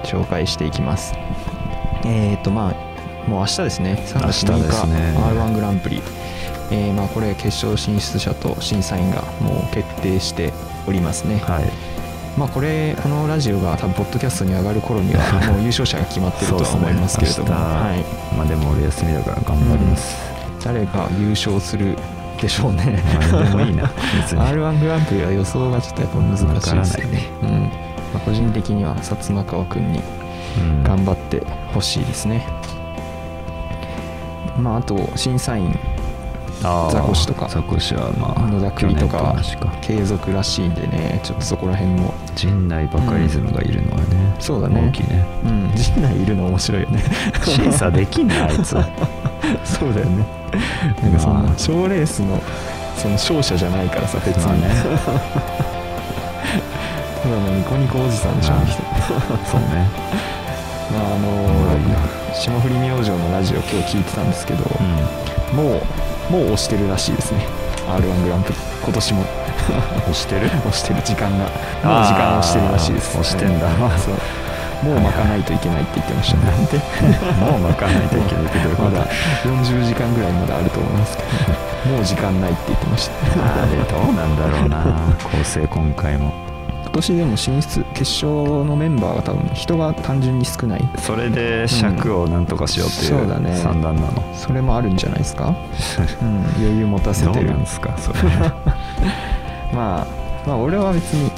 Speaker 3: 紹介していきます。えーとまあもう明日ですね。3月6
Speaker 4: 明日ね
Speaker 3: r 1グランプリ。えーまあこれ決勝進出者と審査員がもう決定しておりますね、
Speaker 4: はい。
Speaker 3: まあこれこのラジオが多分ポッドキャストに上がる頃にはもう優勝者が決まってるとは思いますけれども、はい、
Speaker 4: まあでも俺休みだから頑張ります、
Speaker 3: 誰が優勝するでしょうね。
Speaker 4: まあでもいいな別に。
Speaker 3: r 1グランプリは予想がちょっとやっぱ難しいですよ
Speaker 4: わからない
Speaker 3: ね。うん。まあ、個人的には薩摩川君に
Speaker 4: うん。
Speaker 3: 頑張ってほしいですね、まああと審査員ザコシとか。
Speaker 4: ザコシはまあ
Speaker 3: 野田栗と
Speaker 4: 去
Speaker 3: か。継続らしいんでねちょっとそこら辺も。
Speaker 4: 陣内バカリズムがいるのはね、
Speaker 3: そうだね。
Speaker 4: 大きいね。
Speaker 3: うん。陣内いるの面白いよね。
Speaker 4: 審査できんのあいつ。
Speaker 3: そうだよね なんかそ
Speaker 4: まあ。
Speaker 3: の賞レースのその勝者じゃないからさ別に、
Speaker 4: まあね。
Speaker 3: ただのニコニコおじさんでしょあの人。
Speaker 4: そうね。
Speaker 3: まああの霜降り明星のラジオ今日聞いてたんですけど、
Speaker 4: う
Speaker 3: もうもう押してるらしいですね。r 1グランプリ。今年も。
Speaker 4: ん押してる？
Speaker 3: 押してる。時間が。もう時間押してるらしいです。
Speaker 4: 押してんだ。
Speaker 3: そうもう巻かないといけないって言ってましたね。なんで
Speaker 4: もう巻かないといけないけど
Speaker 3: まだ40時間ぐらいまだあると思いますけど。もう時間ないって言ってました。
Speaker 4: あれどうなんだろうな。構成今回も。
Speaker 3: 今年でも進出決勝のメンバーが多分人が単純に少ない。
Speaker 4: それで尺をなんとかしようっていう
Speaker 3: そうだね。
Speaker 4: 算段なの、
Speaker 3: それもあるんじゃないですか、うん、余裕持たせ
Speaker 4: どう
Speaker 3: てる
Speaker 4: なんですかそれ。
Speaker 3: まあまあ俺は別に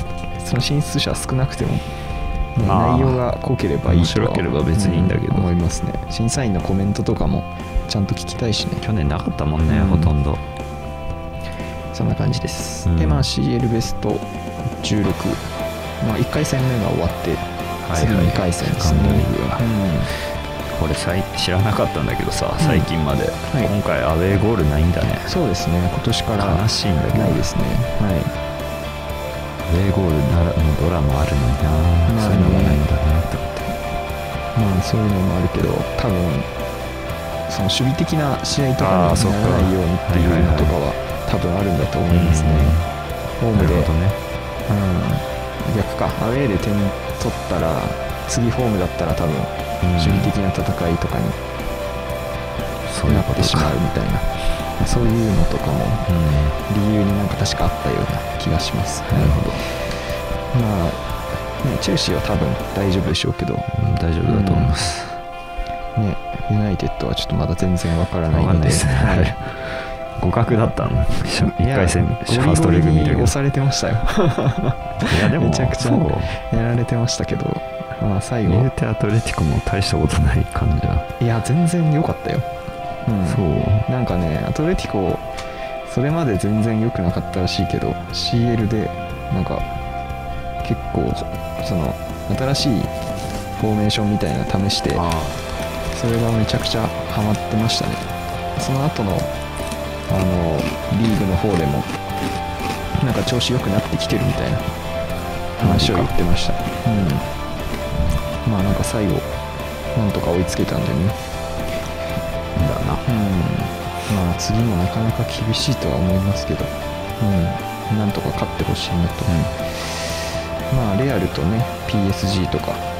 Speaker 3: その進出者少なくても
Speaker 4: まあ
Speaker 3: 内容が濃ければいい
Speaker 4: 面白ければ別にいいんだけど。
Speaker 3: う思いますね。審査員のコメントとかもちゃんと聞きたいしね。
Speaker 4: 去年なかったもんね、
Speaker 3: うん。
Speaker 4: ほとんど。
Speaker 3: そんな感じです、
Speaker 4: うん。
Speaker 3: でまあ CL ベスト16まあ1回戦目が終わって次2回戦ですね、
Speaker 4: は
Speaker 3: うん。
Speaker 4: これさい知らなかったんだけどさ最近まで、
Speaker 3: い。
Speaker 4: 今回アウェーゴールないんだね。
Speaker 3: そうですね。今年からないですね。はい
Speaker 4: アウェーゴールならのドラマあるのにな、そういうのがないんだなって。思って
Speaker 3: まあそういうのもあるけど多分その守備的な試合とかにならないようにっていうのとか。は多分あるんだと思いますね、ホームで
Speaker 4: ね。
Speaker 3: うん、逆か。アウェーで点取ったら次ホームだったら多分
Speaker 4: うん。
Speaker 3: 守備的な戦いとかになってしまうみたいなそういうのとかも
Speaker 4: うん
Speaker 3: 理由になんか確かあったような気がします、なるほど。まあねチェルシーは多分大丈夫でしょうけど。
Speaker 4: うん大丈夫だと思います、
Speaker 3: ねユナイテッドはちょっとまだ全然わからないので。
Speaker 4: ですね、
Speaker 3: はい。
Speaker 4: 互角だったの。1
Speaker 3: いや
Speaker 4: 回戦ファーストレグ見たけど
Speaker 3: ゴリに押されてましたよ。
Speaker 4: いやでも
Speaker 3: めちゃくちゃやられてましたけど。まあ最後。
Speaker 4: 言うてアトレティコも大したことない感じはい
Speaker 3: や全然良かったよ、うん、
Speaker 4: そう。
Speaker 3: なんかねアトレティコそれまで全然良くなかったらしいけど CL でなんか結構その新しいフォーメーションみたいなの試してそれがめちゃくちゃハマってましたね。その後のあのリーグの方でもなんか調子良くなってきてるみたいな話を言ってました。うん。まあなんか最後なんとか追いつけたんでね。
Speaker 4: だな
Speaker 3: うん、まあ次もなかなか厳しいとは思いますけど、うん、なんとか勝ってほしいなと、まあレアルとね PSG とか。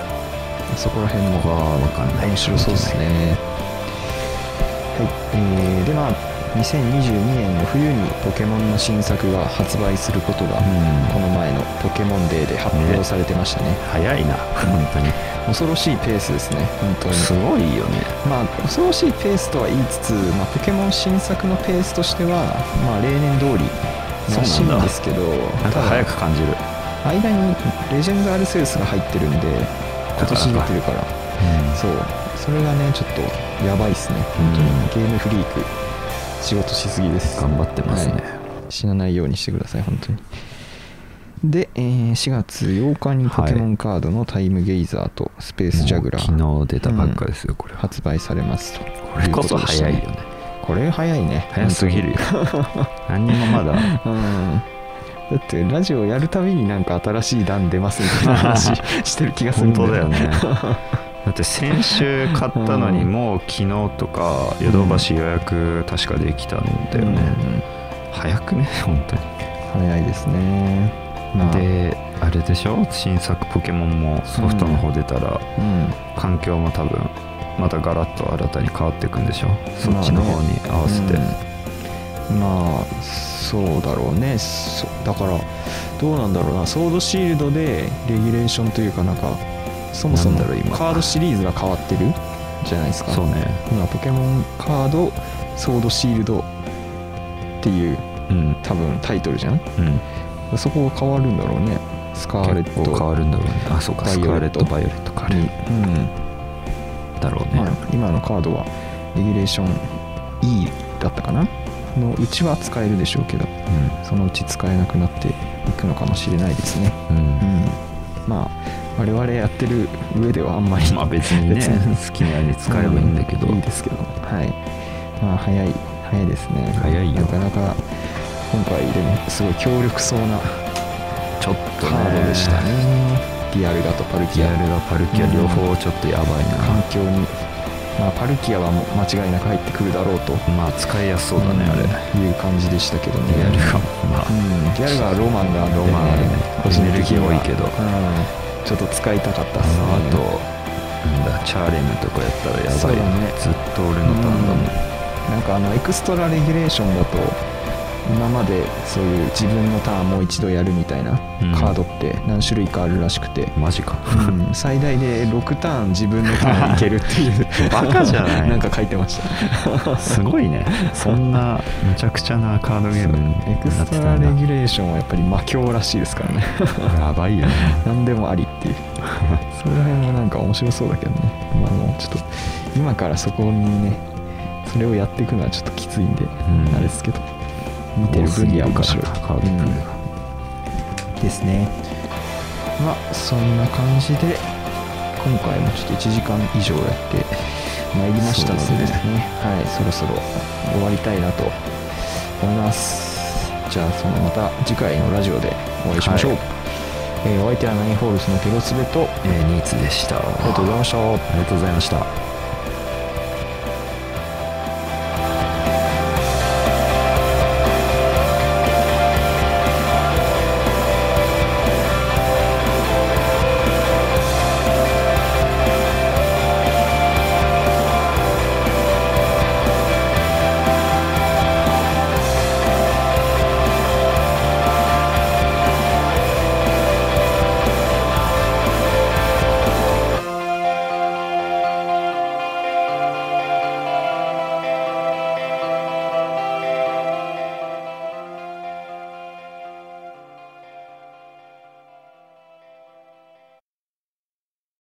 Speaker 3: そこら辺も
Speaker 4: わかんない。
Speaker 3: 面白そうですね。はい、えーでまあ2022年の冬にポケモンの新作が発売することが、
Speaker 4: うん。
Speaker 3: この前のポケモンデーで発表されてましたね。
Speaker 4: 早いな。本当に
Speaker 3: 恐ろしいペースですね本当に。
Speaker 4: すごいよね。
Speaker 3: まあ恐ろしいペースとは言いつつ、まあ、ポケモン新作のペースとしては、まあ、例年通りらしいんですけど
Speaker 4: なんか
Speaker 3: ただ
Speaker 4: 早く感じる。
Speaker 3: 間にレジェンドアルセウスが入ってるんで今年出てるから。そう。それがねちょっとやばいっすね。本当に、ゲームフリーク仕事しすぎです。
Speaker 4: 頑張ってますね。
Speaker 3: はい。死なないようにしてください本当にで、えー4月8日にポケモンカードのタイムゲイザーとスペースジャグラー、
Speaker 4: もう昨日出たばっかですよこれ。は
Speaker 3: 発売されますと。
Speaker 4: これこそ早いよね。
Speaker 3: これ早いね。
Speaker 4: 早すぎるよ。何にもまだ。
Speaker 3: うん。だってラジオやるたびになんか新しい段出ますみたいな話 してる気がするん
Speaker 4: 本当だよね。だって先週買ったのに
Speaker 3: うん
Speaker 4: もう昨日とかヨドバシ予約確かできたんだよね、早くね本当に。
Speaker 3: うん早いですね。まあ
Speaker 4: であれでしょ？新作ポケモンもソフトの方出たら、
Speaker 3: うん。
Speaker 4: 環境も多分またガラッと新たに変わっていくんでしょ？そっちの方に合わせて、
Speaker 3: うん。まあそうだろうね。そだからどうなんだろうな。ソードシールドでレギュレーションというかなんかそもそもカードシリーズが変わってるじゃないですか。
Speaker 4: そうね。
Speaker 3: 今ポケモンカードソードシールドっていう
Speaker 4: うん。
Speaker 3: 多分タイトルじゃん？
Speaker 4: うん
Speaker 3: そこが変わるんだろうね。スカーレット。
Speaker 4: 変わるんだろうね。あそうか。
Speaker 3: バイオレット。
Speaker 4: スカーレットバイオレットか。あれ
Speaker 3: に、
Speaker 4: だろうね、
Speaker 3: うんまあ、今のカードはレギュレーション E だったかな。のうちは使えるでしょうけどそのうち使えなくなっていくのかもしれないですね。
Speaker 4: うん、
Speaker 3: う
Speaker 4: うん
Speaker 3: ん。まあ我々やってる上ではあんまり
Speaker 4: まあ別にね
Speaker 3: 別に。
Speaker 4: 好きなように使えばいいんだけど、
Speaker 3: うん。いいですけど。はい。まあ早い早いですね。
Speaker 4: 早いよ。
Speaker 3: なかなか今回でもすごい強力そうな
Speaker 4: ちょっと
Speaker 3: カ
Speaker 4: ね
Speaker 3: ードでしたね。ディアルガとパルキア。
Speaker 4: ギャルがパルキア両方ちょっとやばい
Speaker 3: 環
Speaker 4: な、
Speaker 3: 境に、まあ、パルキアはもう間違いなく入ってくるだろうと。
Speaker 4: まあ使いやすそうだね、あれ。
Speaker 3: いう感じでしたけどね。
Speaker 4: ギャルがまあ
Speaker 3: うん、ギャルがロマンがあって、
Speaker 4: ロマンあるね
Speaker 3: 個人
Speaker 4: ギー多いけど。
Speaker 3: うん、ちょっと使いたかったっ
Speaker 4: あ
Speaker 3: すね。
Speaker 4: のあとなんだチャーレムとかやったらやばい。
Speaker 3: ね。
Speaker 4: ずっと俺のターンだもん、
Speaker 3: なんかあのエクストラレギュレーションだと今までそういう自分のターンもう一度やるみたいな
Speaker 4: うん。
Speaker 3: カードって何種類かあるらしくて、
Speaker 4: マジか。
Speaker 3: うん。最大で6ターン自分のターンいけるっていう。
Speaker 4: バカじゃない。
Speaker 3: なんか書いてました。
Speaker 4: すごいね。そんなむちゃくちゃなカードゲーム。に
Speaker 3: エク
Speaker 4: な
Speaker 3: ストラレギュレーションはやっぱり魔境らしいですからね。
Speaker 4: やばいよね。
Speaker 3: 何でもありっていう。それら辺もなんか面白そうだけどね。まあもうちょっと今からそこにねそれをやっていくのはちょっときついんで、
Speaker 4: ん。
Speaker 3: あれですけど見てる分には面白い。
Speaker 4: カードプレイが
Speaker 3: うん。ですね。まあそんな感じで今回もちょっと1時間以上やってまいりましたので
Speaker 4: ですね。
Speaker 3: はいそろそろ終わりたいなと思います。じゃあそのまた次回のラジオでお会いしましょう、
Speaker 4: はい。
Speaker 3: えーお相手はナインホールスのケロスベと
Speaker 4: えーニーツでした。
Speaker 3: ありがとうございました。
Speaker 4: ありがとうございました